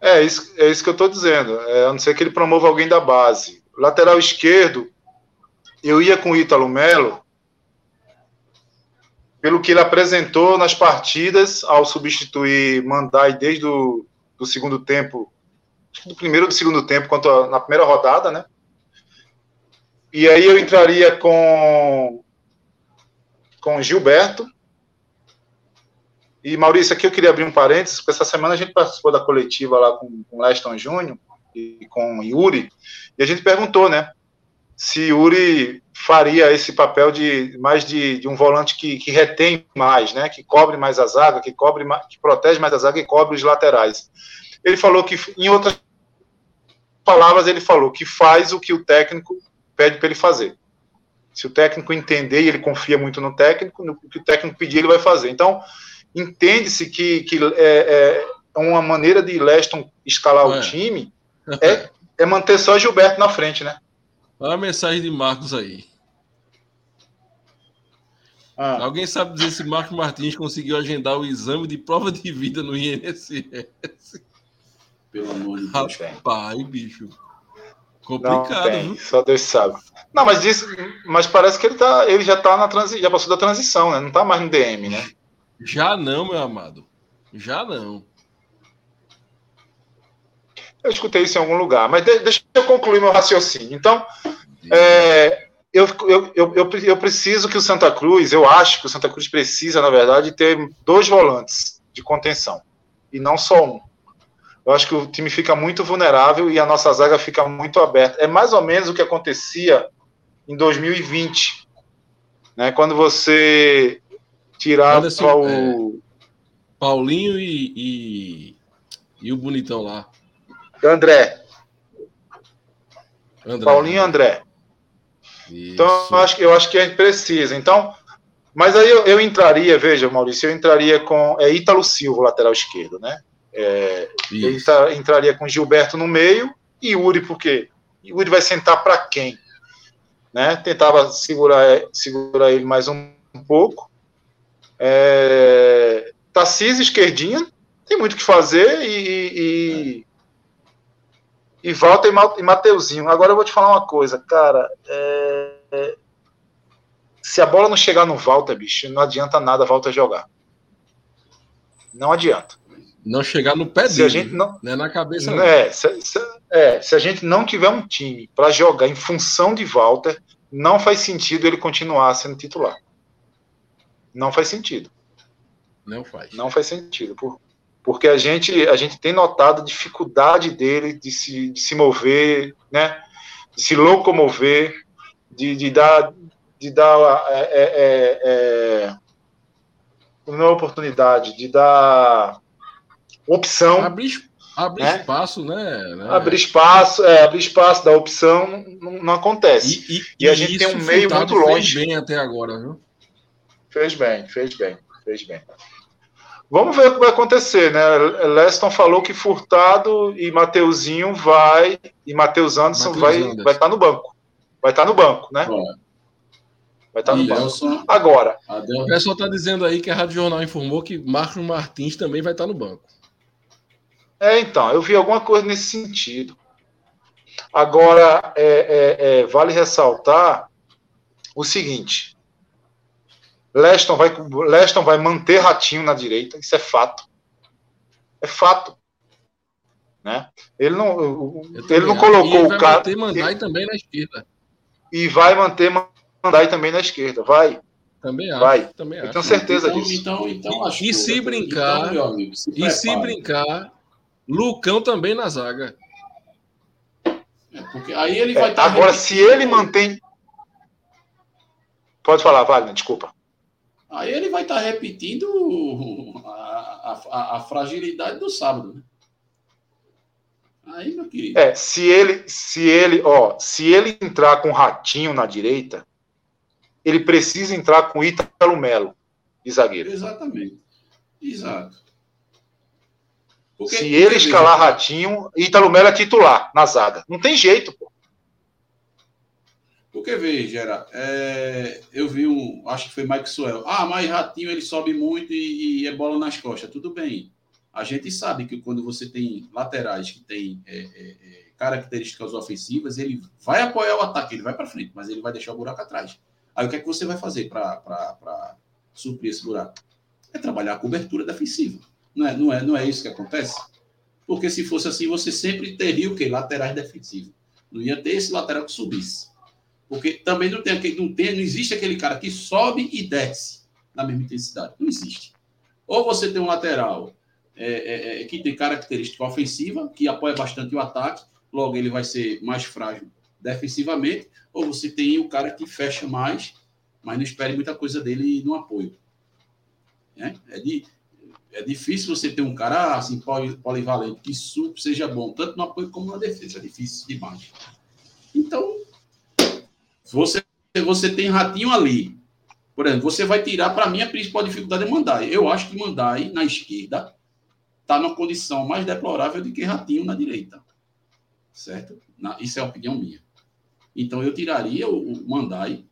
É isso, é isso que eu tô dizendo. É, a não ser que ele promova alguém da base. Lateral esquerdo, eu ia com o Ítalo Melo pelo que ele apresentou nas partidas ao substituir Mandai desde o do segundo tempo, do primeiro ou do segundo tempo, quanto a- na primeira rodada, né? E aí eu entraria com com Gilberto. E Maurício, aqui eu queria abrir um parênteses, porque essa semana a gente participou da coletiva lá com, com Leston Júnior e com Yuri, e a gente perguntou, né, se Yuri faria esse papel de mais de, de um volante que, que retém mais, né, que cobre mais a zaga, que cobre mais, que protege mais a zaga e cobre os laterais. Ele falou que, em outras palavras, ele falou que faz o que o técnico pede para ele fazer. Se o técnico entender e ele confia muito no técnico, no que o técnico pedir, ele vai fazer. Então, entende-se que, que é, é uma maneira de Leston escalar Ué. o time é, é manter só Gilberto na frente, né? Olha a mensagem de Marcos aí. Ah, Alguém sabe dizer se Marcos Martins conseguiu agendar o exame de prova de vida no INSS? Pelo amor de Deus. Rapaz, bicho. não Complicado, tem, viu? só Deus sabe. Não, mas disse, mas parece que ele, tá, ele já tá na transi, já passou da transição, né? Não tá mais no DM, né? Já não, meu amado. Já não. Eu escutei isso em algum lugar, mas de- deixa eu concluir meu raciocínio. Então, é, eu, eu, eu, eu, eu preciso que o Santa Cruz, eu acho que o Santa Cruz precisa, na verdade, ter dois volantes de contenção e não só um. Eu acho que o time fica muito vulnerável e a nossa zaga fica muito aberta. É mais ou menos o que acontecia em 2020, né? Quando você tirava Anderson, o Paulinho e, e, e o bonitão lá. André, André. Paulinho e André. Isso. Então, eu acho, que- eu acho que a gente precisa. Então, mas aí eu, eu entraria, veja, Maurício, eu entraria com é, Ítalo Silva, lateral esquerdo, né? Eu Isso. entra- entraria com Gilberto no meio e Yuri, por quê? Yuri vai sentar para quem? Né? Tentava segurar, segurar ele mais um, um pouco. É, Tarcísio, esquerdinha, tem muito o que fazer e, e, e Walter e Ma- Mateuzinho. Agora eu vou te falar uma coisa, cara. é, é, se a bola não chegar no Walter, bicho, não adianta nada Walter jogar. Não adianta. Não chegar no pé Se dele. a gente não, Não é na cabeça, não. é, se, se- é, se a gente não tiver um time para jogar em função de Walter, não faz sentido ele continuar sendo titular. Não faz sentido. Não faz. Não faz sentido. por- porque a gente, a gente tem notado a dificuldade dele de se, de se mover, né? de se locomover, de, de dar. De dar é, é, é, é, não é oportunidade, de dar opção. Abrir, abrir Né? espaço, né? né? abrir espaço, é, abrir espaço da opção não, não acontece. E, E a gente tem um meio muito fez longe. bem até agora, viu? Fez bem, fez bem, fez bem. Vamos ver o que vai acontecer, né? Leston falou que Furtado e Mateuzinho vai e Matheus Anderson Matheus vai Anderson. vai estar no banco. Vai estar no banco, né? Vai estar no Isso. banco. Agora, Adel, O pessoal tá dizendo aí que a Rádio Jornal informou que Marcos Martins também vai estar no banco. é então, eu vi alguma coisa nesse sentido. Agora, é, é, é, vale ressaltar o seguinte: Leston vai, Leston vai manter Ratinho na direita, isso é fato. É fato. Né? Ele não, ele não colocou o cara. Vai manter Mandai também na esquerda. E vai manter Mandai também na esquerda. Vai. Também acho. Vai. Também Eu tenho certeza então, disso. Então, então, acho E se brincar, então, amigo, se E se brincar, Lucão também na zaga. É, porque aí ele vai É, estar. agora, se ele mantém. Pode falar, Wagner, desculpa. Aí ele vai estar repetindo a, a, a fragilidade do sábado, né? Aí, meu querido. É, se ele, se ele, ó, se ele entrar com o Ratinho na direita, ele precisa entrar com Ítalo Melo de zagueiro. Exatamente. Exato. Porque- se ele escalar Ratinho, Ítalo Melo é titular na zaga. Não tem jeito, pô. Porque, veja, é, eu vi um, acho que foi Mike Suel. Ah, mas Ratinho ele sobe muito e, e é bola nas costas. Tudo bem. A gente sabe que quando você tem laterais que têm é, é, é, características ofensivas, ele vai apoiar o ataque, ele vai para frente, mas ele vai deixar o buraco atrás. Aí o que é que você vai fazer para suprir esse buraco? É trabalhar a cobertura defensiva. Não é, não, é, não é isso que acontece? Porque se fosse assim, você sempre teria o quê? Laterais defensivos. Não ia ter esse lateral que subisse. Porque também não tem, não tem, não existe aquele cara que sobe e desce na mesma intensidade. Não existe. Ou você tem um lateral é, é, é, que tem característica ofensiva, que apoia bastante o ataque, logo ele vai ser mais frágil defensivamente, ou você tem o cara que fecha mais, mas não espere muita coisa dele no apoio. Né? É, de, é difícil você ter um cara assim, poli- polivalente, que seja bom, tanto no apoio como na defesa. É difícil demais. Então, você, você tem ratinho ali. Por exemplo, você vai tirar, para mim, a principal dificuldade é Mandai. Eu acho que Mandai, na esquerda, está numa condição mais deplorável do que Ratinho na direita. Certo? Na- isso é a opinião minha. Então, eu tiraria o, o Mandai,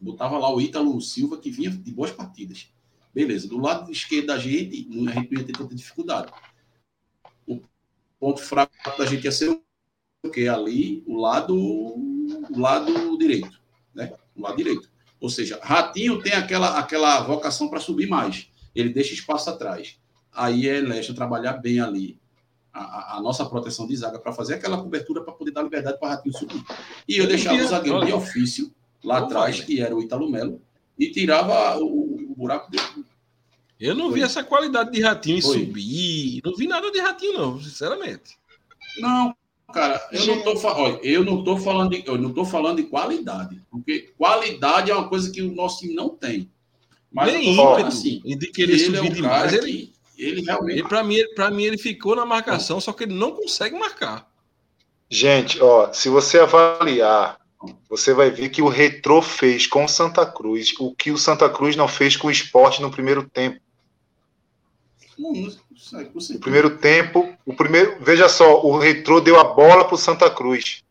botava lá o Ítalo Silva, que vinha de boas partidas. Beleza. Do lado esquerdo da gente, a gente não ia ter tanta dificuldade. O ponto fraco da gente ia ser o quê? Ali, o lado, lado direito. Né? O lado direito. Ou seja, Ratinho tem aquela, aquela vocação para subir mais. Ele deixa espaço atrás. Aí é Leste trabalhar bem ali a, a- nossa proteção de zaga para fazer aquela cobertura para poder dar liberdade para Ratinho subir. E eu deixava o zagueiro de ofício lá atrás, que era o Italo Melo, e tirava o, o buraco dele. Eu não Foi. vi essa qualidade de ratinho em Foi. subir. Não vi nada de ratinho, não, sinceramente. Não, cara, eu não tô, fa- olha, eu não tô falando de, eu não tô falando de qualidade, porque qualidade é uma coisa que o nosso time não tem. Mas Nem eu falando ímpeto assim, e de que querer ele é subir um demais. Ele, que ele realmente ele, pra, mim, ele- pra mim, ele ficou na marcação, só que ele não consegue marcar. Gente, ó, se você avaliar, você vai ver que o Retrô fez com o Santa Cruz o que o Santa Cruz não fez com o esporte no primeiro tempo. não, No certeza. primeiro tempo, o primeiro, veja só, o Retrô deu a bola para o Santa Cruz.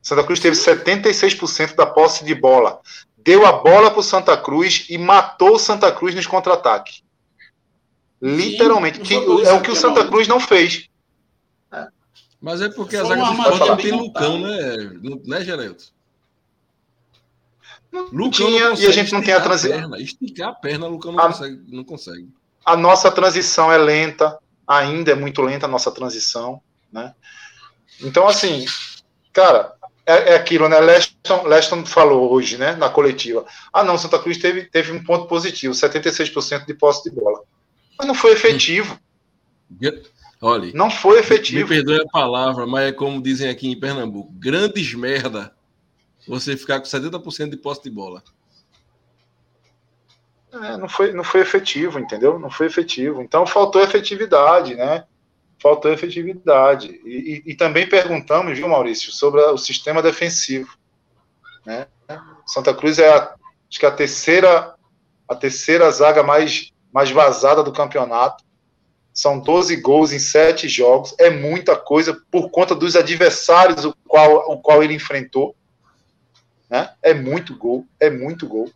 Santa Cruz teve 76% da posse de bola. Deu a bola para o Santa Cruz e matou o Santa Cruz nos contra-ataques. Literalmente. que- é o que o é Santa. Cruz não fez. Mas é porque a Foi zaga do esporte não tem. Lucão, né? Não- Né, Geraldo? Lucão tinha, não e a gente não tem a transição. Esticar a perna, Lucão não, Ah. consegue, não consegue. A nossa transição é lenta, ainda é muito lenta a nossa transição, né? Então, assim, cara, é, é aquilo, né? Leston, Leston falou hoje, né, na coletiva. Ah, não, Santa Cruz teve, teve um ponto positivo, 76% de posse de bola. Mas não foi efetivo, Olha, não foi me efetivo. perdoe a palavra, mas é como dizem aqui em Pernambuco: grandes merda você ficar com 70% de posse de bola. É, não, foi, não foi efetivo, entendeu? Não foi efetivo. Então faltou efetividade, né? Faltou efetividade. E, e- e também perguntamos, viu, Maurício, sobre a- o sistema defensivo. Né? Santa Cruz é a, acho que a terceira, a terceira zaga mais, mais vazada do campeonato. São 12 gols em 7 jogos. É muita coisa por conta dos adversários o qual, o qual ele enfrentou. Né? É muito gol, é muito gol.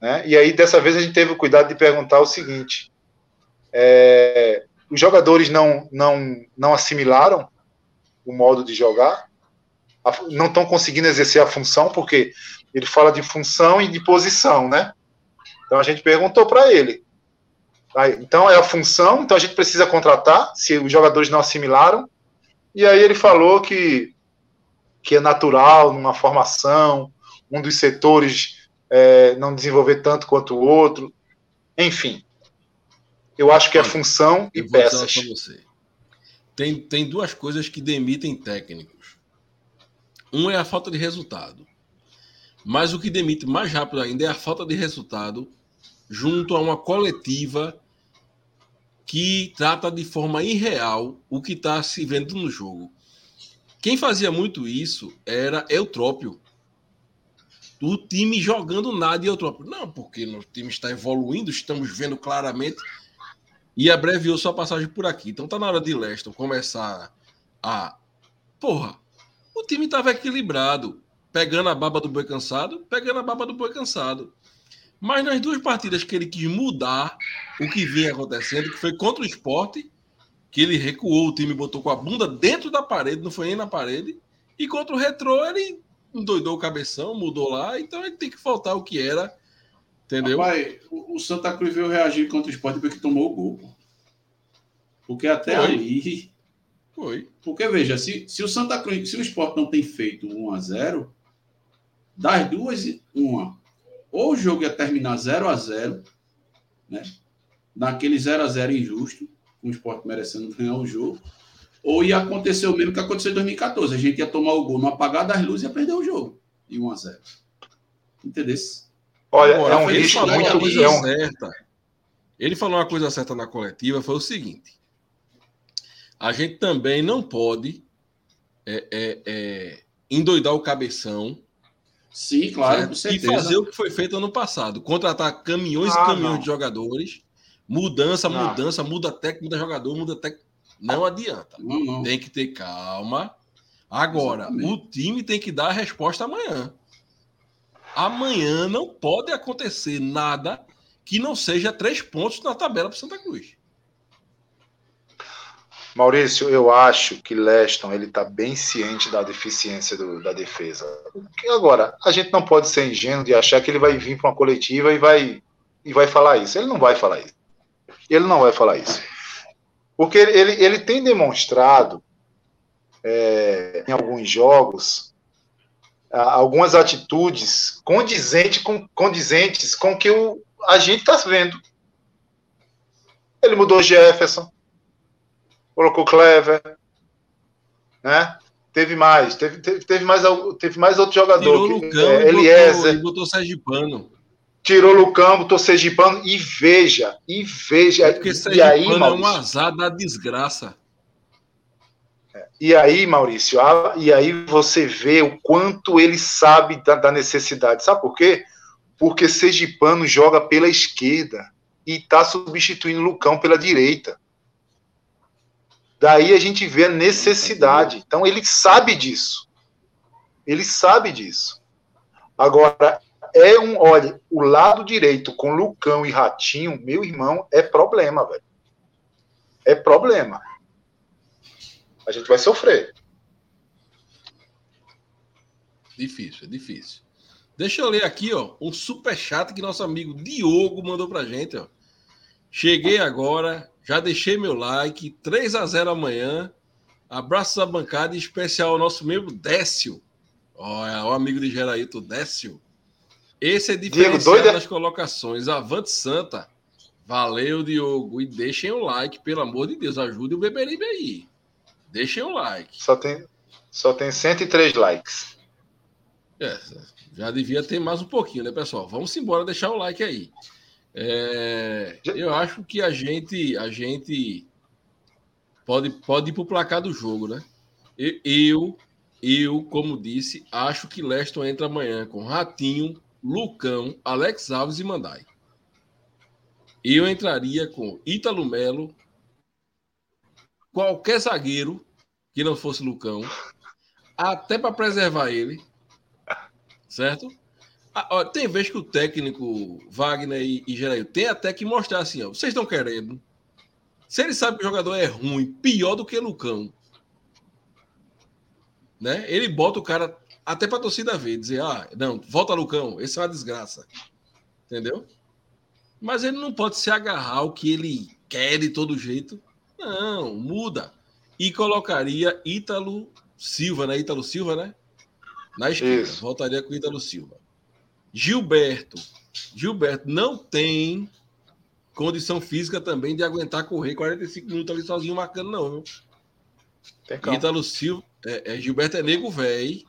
Né? E aí, dessa vez, a gente teve o cuidado de perguntar o seguinte: é, os jogadores não, não, não assimilaram o modo de jogar, não estão conseguindo exercer a função, porque ele fala de função e de posição, né? Então a gente perguntou para ele: então é a função, então a gente precisa contratar, se os jogadores não assimilaram. E aí ele falou que, que é natural numa formação, um dos setores é, não desenvolver tanto quanto o outro. Enfim, eu acho que é função e peças. Tem, tem duas coisas que demitem técnicos. Um é a falta de resultado. Mas o que demite mais rápido ainda é a falta de resultado junto a uma coletiva que trata de forma irreal o que está se vendo no jogo. Quem fazia muito isso era Eutrópio. O time jogando nada e Eutrópio. Não, porque o time está evoluindo, estamos vendo claramente. E abreviou sua passagem por aqui. Então tá na hora de Leston começar a. Porra, o time estava equilibrado. Pegando a baba do boi cansado, pegando a baba do boi cansado. Mas nas duas partidas que ele quis mudar o que vinha acontecendo, que foi contra o esporte, que ele recuou, o time botou com a bunda dentro da parede, não foi nem na parede. E contra o retrô, ele endoidou o cabeção, mudou lá, então ele tem que faltar o que era. Entendeu? Pai, o Santa Cruz veio reagir contra o esporte porque tomou o gol. Porque até foi. ali. Foi. Porque, veja, se, se o Santa Cruz, se o esporte não tem feito 1 a 0 das duas, uma ou o jogo ia terminar 0 a 0 né? Naquele 0 a 0 injusto, com o esporte merecendo ganhar o jogo, ou ia acontecer o mesmo que aconteceu em 2014. A gente ia tomar o gol no apagar das luzes e ia perder o jogo. E 1 a 0 Entendeu? Olha, Agora, é um risco muito é um... certa. Ele falou uma coisa certa na coletiva, foi o seguinte. A gente também não pode é, é, é, endoidar o cabeção Sim, claro, E fazer o que foi feito ano passado: contratar caminhões ah, e caminhões não. de jogadores, mudança, não. mudança, muda técnico, muda jogador, muda técnico. Não adianta. Não, tem que ter calma. Agora, Exatamente. o time tem que dar a resposta amanhã. Amanhã não pode acontecer nada que não seja três pontos na tabela para Santa Cruz. Maurício, eu acho que Leston ele está bem ciente da deficiência do, da defesa. Agora, a gente não pode ser ingênuo de achar que ele vai vir para uma coletiva e vai e vai falar isso. Ele não vai falar isso. Ele não vai falar isso, porque ele, ele, ele tem demonstrado é, em alguns jogos algumas atitudes condizentes com, condizentes com o que o, a gente está vendo. Ele mudou Jefferson colocou Clever, né? Teve mais, teve, teve, teve mais, teve mais outro jogador. Tirou que, Lucão é, Eliezer. E botou, Sergipano. Tirou Lucão, botou Sergipano e veja, e veja. É porque e aí, Maurício, é um azar da desgraça. É, e aí, Maurício, e aí você vê o quanto ele sabe da, da necessidade. Sabe por quê? Porque Sergipano joga pela esquerda e está substituindo Lucão pela direita. Daí a gente vê a necessidade. Então ele sabe disso. Ele sabe disso. Agora, é um. Olha, o lado direito com Lucão e Ratinho, meu irmão, é problema, velho. É problema. A gente vai sofrer. Difícil, é difícil. Deixa eu ler aqui, ó, um super chat que nosso amigo Diogo mandou pra gente, ó. Cheguei agora, já deixei meu like. 3 a 0 amanhã. Abraços à bancada, em especial ao nosso membro Décio. Olha, o amigo de Geraíto, Décio. Esse é diferenciado Diego, nas colocações. Avante Santa. Valeu, Diogo. E deixem o like, pelo amor de Deus. Ajude o Beberibe aí. Deixem o like. Só tem, só tem 103 likes. É, já devia ter mais um pouquinho, né, pessoal? Vamos embora deixar o like aí. É, eu acho que a gente, a gente pode, pode ir para o placar do jogo, né? Eu, eu, como disse, acho que Leston entra amanhã com Ratinho, Lucão, Alex Alves e Mandai. Eu entraria com Ítalo Melo, qualquer zagueiro que não fosse Lucão, até para preservar ele, certo? Ah, tem vez que o técnico Wagner e, e tem até que mostrar assim, ó, vocês estão querendo. Se ele sabe que o jogador é ruim, pior do que Lucão, né? Ele bota o cara até para torcida ver, dizer, ah, não, volta Lucão, esse é uma desgraça. Entendeu? Mas ele não pode se agarrar ao que ele quer de todo jeito. Não, muda. E colocaria Ítalo Silva, né? Ítalo Silva, né? Na esquerda. Isso. Voltaria com Ítalo Silva. Gilberto. Gilberto não tem condição física também de aguentar correr 45 minutos ali sozinho marcando, não. Viu? Ítalo Silva. É, é, Gilberto é nego velho.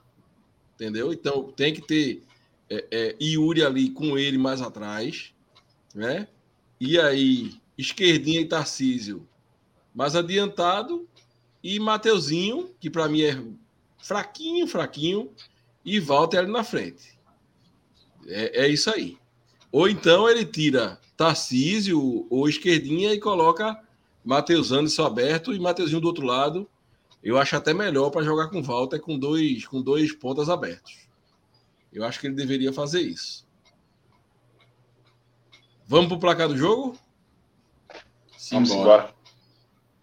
Entendeu? Então tem que ter é, é, Yuri ali com ele mais atrás. Né? E aí, esquerdinha e Tarcísio mais adiantado. E Mateuzinho, que para mim é fraquinho, fraquinho. E Walter ali na frente. É, é isso aí. Ou então ele tira Tarcísio ou esquerdinha e coloca Matheus Anderson aberto e Mateuzinho do outro lado. Eu acho até melhor para jogar com Walter com dois, com dois pontas abertos. Eu acho que ele deveria fazer isso. Vamos para o placar do jogo? Vamos embora.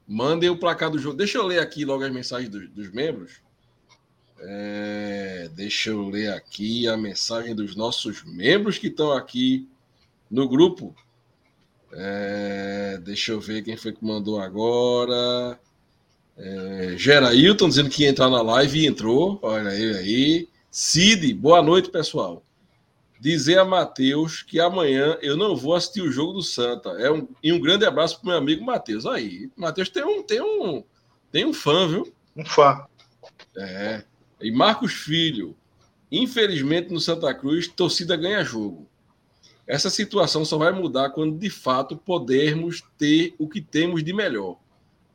Mandem o placar do jogo. Deixa eu ler aqui logo as mensagens dos, dos membros. É, deixa eu ler aqui a mensagem dos nossos membros que estão aqui no grupo. É, deixa eu ver quem foi que mandou agora. É, Gerailton dizendo que ia entrar na live e entrou. Olha ele aí. Cid, boa noite, pessoal. Dizer a Matheus que amanhã eu não vou assistir o jogo do Santa. É um, e um grande abraço para meu amigo Matheus. Aí, Matheus tem um, tem um, tem um fã, viu? Um fã. É. E Marcos Filho, infelizmente no Santa Cruz, torcida ganha jogo. Essa situação só vai mudar quando de fato pudermos ter o que temos de melhor: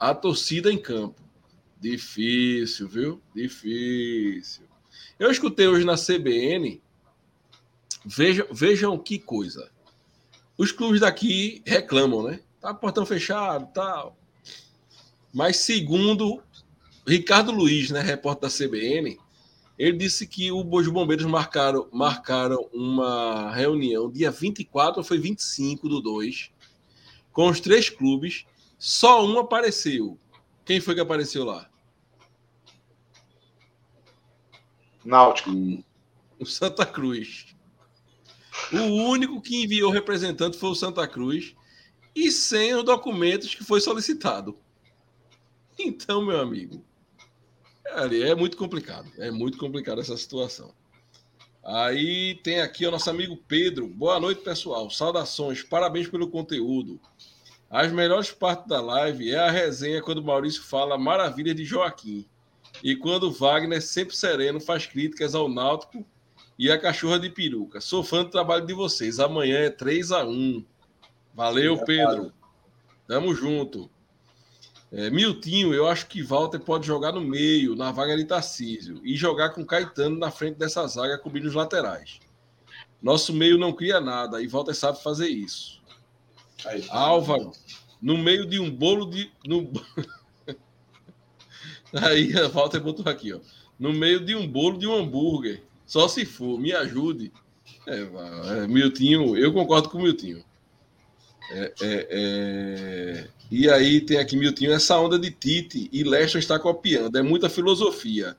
a torcida em campo. Difícil, viu? Difícil. Eu escutei hoje na CBN. Vejam, vejam que coisa. Os clubes daqui reclamam, né? Tá portão fechado, tal. Mas segundo Ricardo Luiz, né, repórter da CBN, ele disse que os bombeiros marcaram, marcaram uma reunião dia 24 ou foi 25 do 2 com os três clubes, só um apareceu. Quem foi que apareceu lá? Náutico. O Santa Cruz. O único que enviou representante foi o Santa Cruz e sem os documentos que foi solicitado. Então, meu amigo, é muito complicado. É muito complicado essa situação. Aí tem aqui o nosso amigo Pedro. Boa noite, pessoal. Saudações, parabéns pelo conteúdo. As melhores partes da live é a resenha quando o Maurício fala maravilha de Joaquim. E quando o Wagner, sempre sereno, faz críticas ao Náutico e a cachorra de peruca. Sou fã do trabalho de vocês. Amanhã é 3 a 1 Valeu, Pedro. Tamo junto. É, Miltinho, eu acho que Walter pode jogar no meio, na vaga de Tarcísio, e jogar com Caetano na frente dessa zaga, cobrindo os laterais. Nosso meio não cria nada, e Walter sabe fazer isso. Aí, Álvaro, no meio de um bolo de. No... Aí, Walter botou aqui, ó. No meio de um bolo de um hambúrguer. Só se for, me ajude. É, é, Miltinho, eu concordo com o Miltinho. É, é, é... E aí tem aqui, Miltinho, essa onda de Tite e Leston está copiando. É muita filosofia.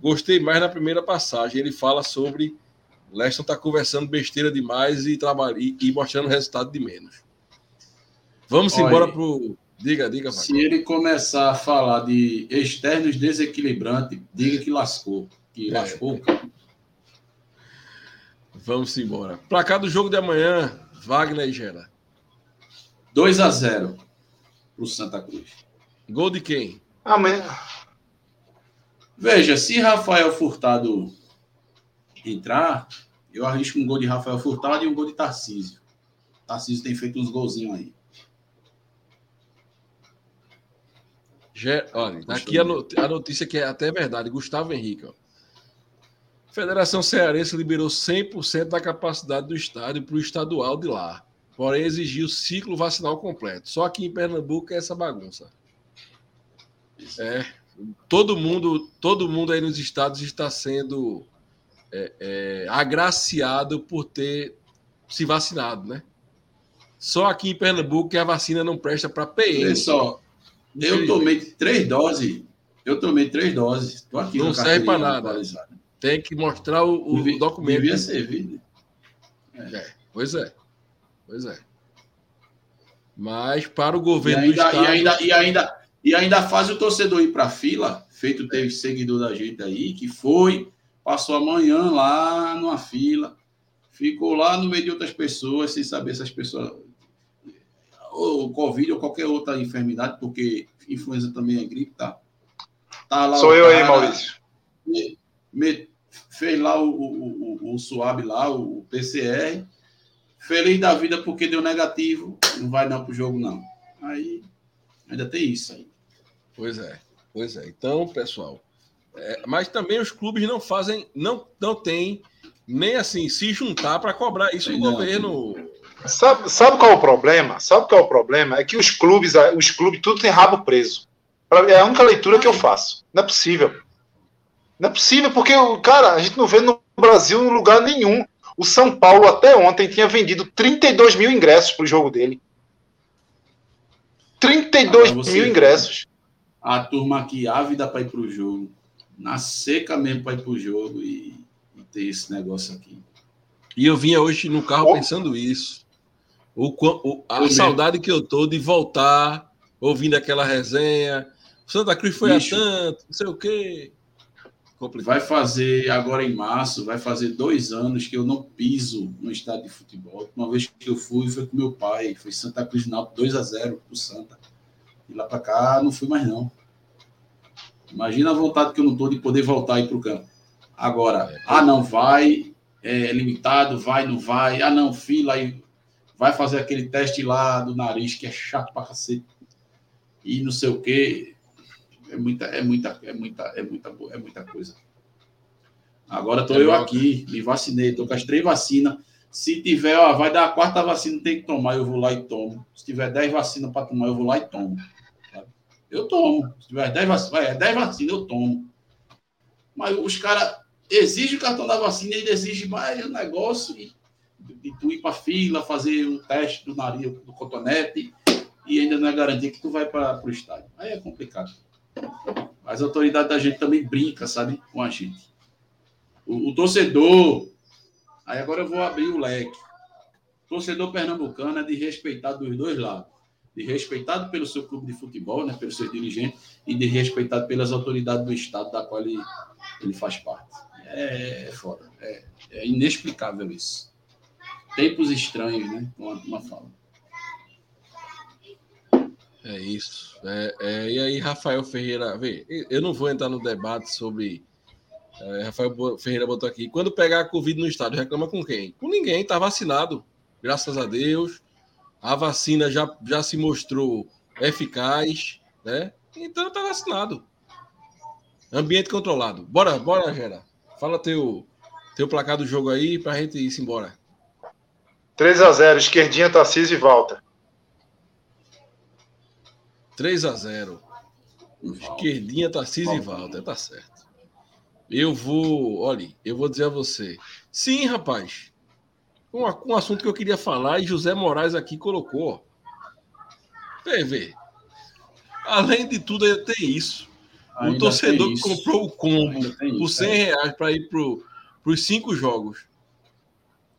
Gostei mais na primeira passagem. Ele fala sobre Leston está conversando besteira demais e, e, e mostrando resultado de menos. Vamos Olha, embora para o. Diga, diga, Se ele começar a falar de externos desequilibrantes, diga que lascou. Que é. lascou. Vamos embora. Placar do jogo de amanhã, Wagner e Gera. 2 a 0 para o Santa Cruz. Gol de quem? Amém. Veja, se Rafael Furtado entrar, eu arrisco um gol de Rafael Furtado e um gol de Tarcísio. Tarcísio tem feito uns golzinhos aí. Olha, aqui a, a, notícia que é até verdade. Gustavo Henrique. Ó. Federação Cearense liberou 100% da capacidade do estádio para o estadual de lá porém exigiu ciclo vacinal completo. Só aqui em Pernambuco é essa bagunça. É, todo mundo, todo mundo aí nos estados está sendo é, é, agraciado por ter se vacinado, né? Só aqui em Pernambuco que a vacina não presta para PM. Olha só, eu tomei três doses. Eu tomei três doses. Tô aqui não serve para nada. Tem que mostrar o, o Devia, documento. Devia servir. Né? É. Pois é. Pois é. Mas para o governo e ainda, do Estado. E ainda, e ainda, e ainda faz o torcedor ir para a fila, feito teve seguidor da gente aí, que foi, passou a manhã lá numa fila, ficou lá no meio de outras pessoas, sem saber se as pessoas. Ou Covid ou qualquer outra enfermidade, porque influenza também é gripe, tá? tá lá Sou eu aí, Maurício. Me, me, fez lá o, o, o, o SUAB lá, o PCR feliz da vida porque deu negativo, não vai não pro jogo, não. Aí ainda tem isso aí. Pois é, pois é. Então, pessoal, é, mas também os clubes não fazem, não, não tem nem assim se juntar para cobrar isso do governo. Sabe, sabe qual é o problema? Sabe qual é o problema? É que os clubes, os clubes, tudo tem rabo preso. É a única leitura que eu faço. Não é possível. Não é possível, porque, cara, a gente não vê no Brasil em lugar nenhum o São Paulo até ontem tinha vendido 32 mil ingressos para o jogo dele. 32 mil ingressos. A turma aqui ávida para ir para o jogo. Na seca mesmo para ir para o jogo e, e, ter esse negócio aqui. E eu vinha hoje no carro oh. pensando isso. O, o a saudade que eu tô de voltar ouvindo aquela resenha. Santa Cruz foi Bicho. a tanto, não sei o quê. Complicado. Vai fazer agora em março, vai fazer dois anos que eu não piso no estádio de futebol. Uma vez que eu fui, foi com meu pai, foi Santa Cruz de Náutico 2 a 0 pro Santa. E lá para cá não fui mais não. Imagina a vontade que eu não tô de poder voltar aí pro campo. Agora, é, ah não vai, é limitado, vai não vai, ah não fila aí vai fazer aquele teste lá do nariz que é chato pra cacete. E não sei o quê é muita, é muita, é muita, é muita, é muita coisa. Agora estou é eu aqui, me vacinei, estou com as três vacinas. Se tiver, ó, vai dar a quarta vacina, tem que tomar, eu vou lá e tomo. Se tiver dez vacinas para tomar, eu vou lá e tomo. Eu tomo. Se tiver dez vacinas, é dez vacinas, eu tomo. Mas os caras exigem o cartão da vacina e exigem mais o negócio e, de tu ir para fila, fazer um teste do nariz, do cotonete, e ainda não é garantia que tu vai para o estádio. Aí é complicado. As autoridades da gente também brinca, sabe, com a gente. O, o, torcedor, aí agora eu vou abrir o leque. O torcedor pernambucano é de respeitar dos dois lados. De respeitado pelo seu clube de futebol, né, pelos seus dirigentes, e de respeitado pelas autoridades do Estado da qual ele, ele faz parte. É, é foda. É, é inexplicável isso. Tempos estranhos, né? Como uma fala. É isso. É, é, e aí, Rafael Ferreira, vê, eu não vou entrar no debate sobre. É, Rafael Ferreira botou aqui. Quando pegar a Covid no estádio, reclama com quem? Com ninguém, tá vacinado. Graças a Deus. A vacina já, já se mostrou eficaz, né? Então tá vacinado. Ambiente controlado. Bora, bora, Gera. Fala teu, teu placar do jogo aí pra gente ir embora. 3 a 0 esquerdinha, Tarcísio e volta. 3 a 0 Esquerdinha, Tarcísio e Walter, tá certo. Eu vou, olha, eu vou dizer a você. Sim, rapaz. Um, um assunto que eu queria falar e José Moraes aqui colocou. TV. Além de tudo, tem isso. Ainda o torcedor que comprou o combo por 100 é. reais para ir para os cinco jogos.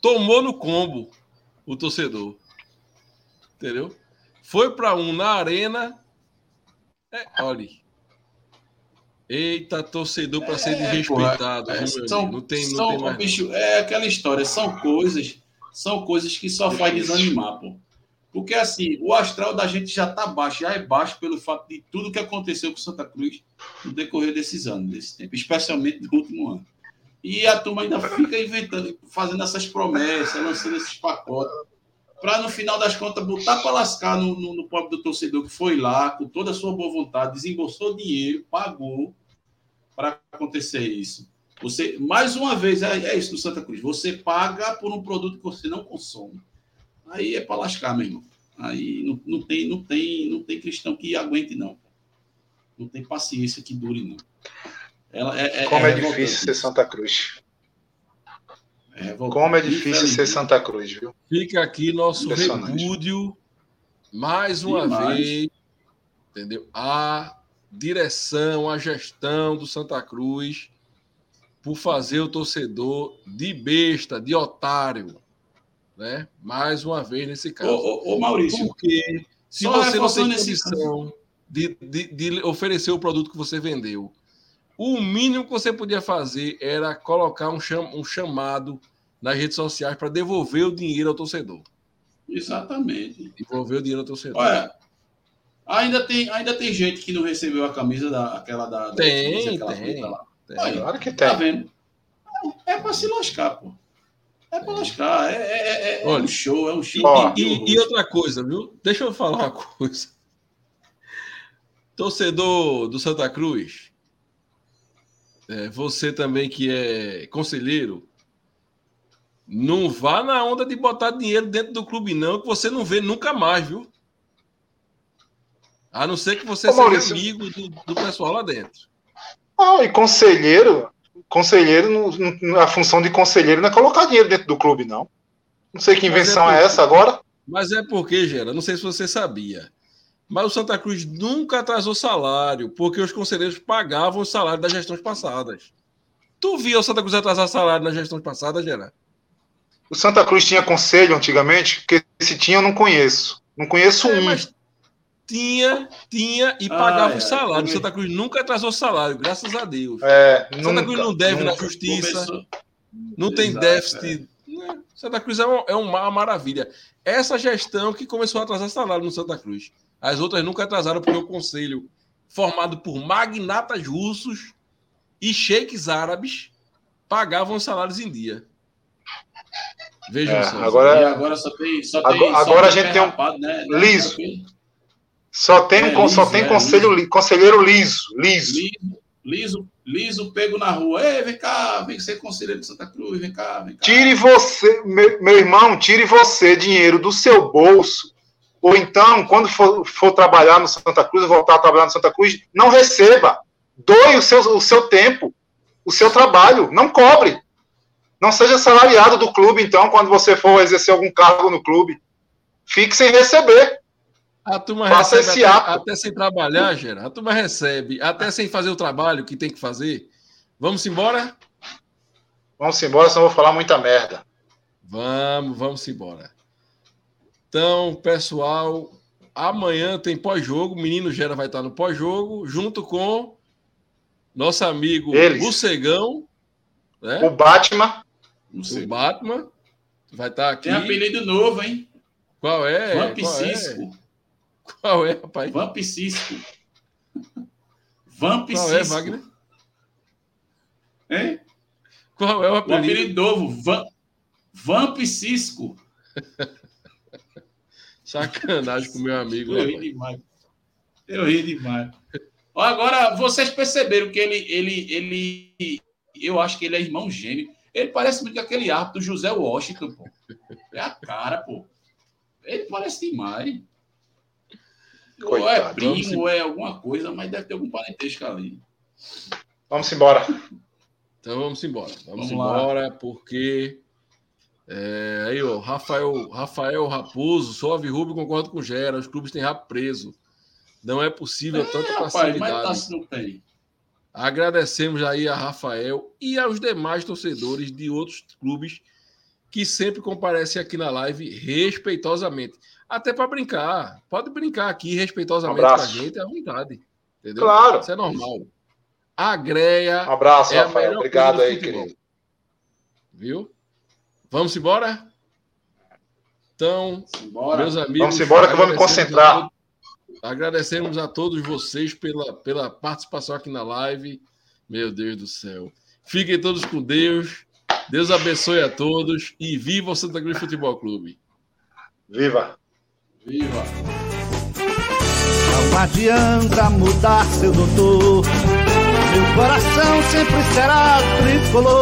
Tomou no combo o torcedor. Entendeu? Foi para um na arena é, olha. Eita, torcedor para ser é, desrespeitado. É, são, não tem, não são, tem mais. Bicho, é aquela história, são coisas, são coisas que só faz desanimar, pô. Porque assim, o astral da gente já tá baixo, já é baixo pelo fato de tudo que aconteceu com Santa Cruz no decorrer desses anos, desse tempo, especialmente no último ano. E a turma ainda fica inventando, fazendo essas promessas, lançando esses pacotes para no final das contas botar para lascar no, no, no pobre do torcedor que foi lá com toda a sua boa vontade, desembolsou dinheiro, pagou para acontecer isso. Você, mais uma vez, é, é, isso no Santa Cruz. Você paga por um produto que você não consome. Aí é para lascar, meu irmão. Aí não, não, tem, não, tem, não tem cristão que aguente, não. Não tem paciência que dure, não. Ela, é, é Como é, é difícil ser Santa Cruz. É, Como é difícil ser Santa Cruz, viu? Fica aqui nosso repúdio, mais uma Demais. vez, entendeu? A direção, a gestão do Santa Cruz por fazer o torcedor de besta, de otário, né? Mais uma vez nesse caso. Ô, ô, ô Maurício. Porque Se você não tem condição de, de, de oferecer o produto que você vendeu, o mínimo que você podia fazer era colocar um, cham, um chamado nas redes sociais para devolver o dinheiro ao torcedor. Exatamente. Devolver o dinheiro ao torcedor. Olha, ainda tem, ainda tem gente que não recebeu a camisa da, aquela da. da tem, camisa, tem, tem. Olha, claro que tem. Tá vendo? É, é para se lascar, pô. É para lascar. É, é, é, é Olha, um show, é um show. E, e, e, outra coisa, viu? Deixa eu falar uma coisa. Torcedor do Santa Cruz, é, você também que é conselheiro, não vá na onda de botar dinheiro dentro do clube, não, que você não vê nunca mais, viu? A não ser que você Ô, seja Maurício. amigo do, do, pessoal lá dentro. Ah, e conselheiro, conselheiro, a função de conselheiro não é colocar dinheiro dentro do clube, não. Não sei que invenção é, porque, é, essa agora. Mas é porque, Gera, não sei se você sabia. Mas o Santa Cruz nunca atrasou salário, porque os conselheiros pagavam o salário das gestões passadas. Tu viu o Santa Cruz atrasar salário nas gestões passadas, Gera? O Santa Cruz tinha conselho antigamente, porque se tinha eu não conheço. Não conheço é, um. Mas tinha, tinha e pagava ah, o salário. É, Santa Cruz nunca atrasou salário, graças a Deus. É, Santa nunca, Cruz não deve nunca. na justiça, Começou. não tem Exato, déficit. É. Santa Cruz é, um, é uma maravilha. Essa gestão que começou a atrasar salário no Santa Cruz. As outras nunca atrasaram porque o conselho, formado por magnatas russos e sheiks árabes, pagavam os salários em dia. Vejam é, só. Agora, e agora só tem. Só tem agora, só agora a gente tem um. Rapado, né? Liso. Só tem, é, só liso, tem é, conselho, liso. conselheiro liso, liso. Liso, liso, liso pego na rua. Ei, vem cá, vem ser conselheiro de Santa Cruz, vem cá, vem cá. Tire você, meu, meu irmão, tire você dinheiro do seu bolso. Ou então, quando for, for trabalhar no Santa Cruz, voltar a trabalhar no Santa Cruz, não receba. Doe o seu, o seu tempo, o seu trabalho, não cobre. Não seja salariado do clube, então, quando você for exercer algum cargo no clube. Fique sem receber. A turma Faça recebe esse até, até, sem trabalhar, Gera. A turma recebe, até sem fazer o trabalho que tem que fazer. Vamos embora? Vamos embora, senão eu vou falar muita merda. Vamos, vamos embora. Então, pessoal, amanhã tem pós-jogo. O menino Gera vai estar no pós-jogo, junto com nosso amigo Eles. Bucegão. Né? O Batman. O Batman vai estar tá aqui. Tem apelido novo, hein? Qual é? Vamp Qual Cisco. É? Qual é, rapaz? Vamp Cisco. Vamp Qual é, Wagner? Hein? Qual é o apelido? O apelido novo, Vamp, Vamp Cisco. Sacanagem com meu amigo. Eu ri demais. Eu ri demais. Agora, vocês perceberam que ele, ele, ele. Eu acho que ele é irmão gêmeo. Ele parece muito aquele árbitro José Washington, pô. É a cara, pô. Ele parece demais. Coitado, ou é primo, ou é alguma coisa, mas deve ter algum parentesco ali. Vamos embora. Então vamos embora. Vamos, vamos embora, lá. porque. É, aí, ó, Rafael, Rafael Raposo, Sove Rubio, concordo com o Gera. Os clubes têm rabo preso. Não é possível é, tanta rapaz, passividade. Mas tá, não tem. Agradecemos aí a Rafael e aos demais torcedores de outros clubes que sempre comparecem aqui na live respeitosamente. Até para brincar. Pode brincar aqui respeitosamente um com a gente à vontade. Entendeu? Claro. Isso é normal. A Greia. Um abraço, é Rafael. Obrigado aí, querido. Viu? Vamos embora? Então, meus amigos. Vamos embora que eu vou me concentrar. Agradecemos a todos vocês pela, pela participação aqui na live. Meu Deus do céu. Fiquem todos com Deus. Deus abençoe a todos e viva o Santa Cruz Futebol Clube. Viva! Viva! Não adianta mudar, seu doutor. Meu coração sempre será tricolor.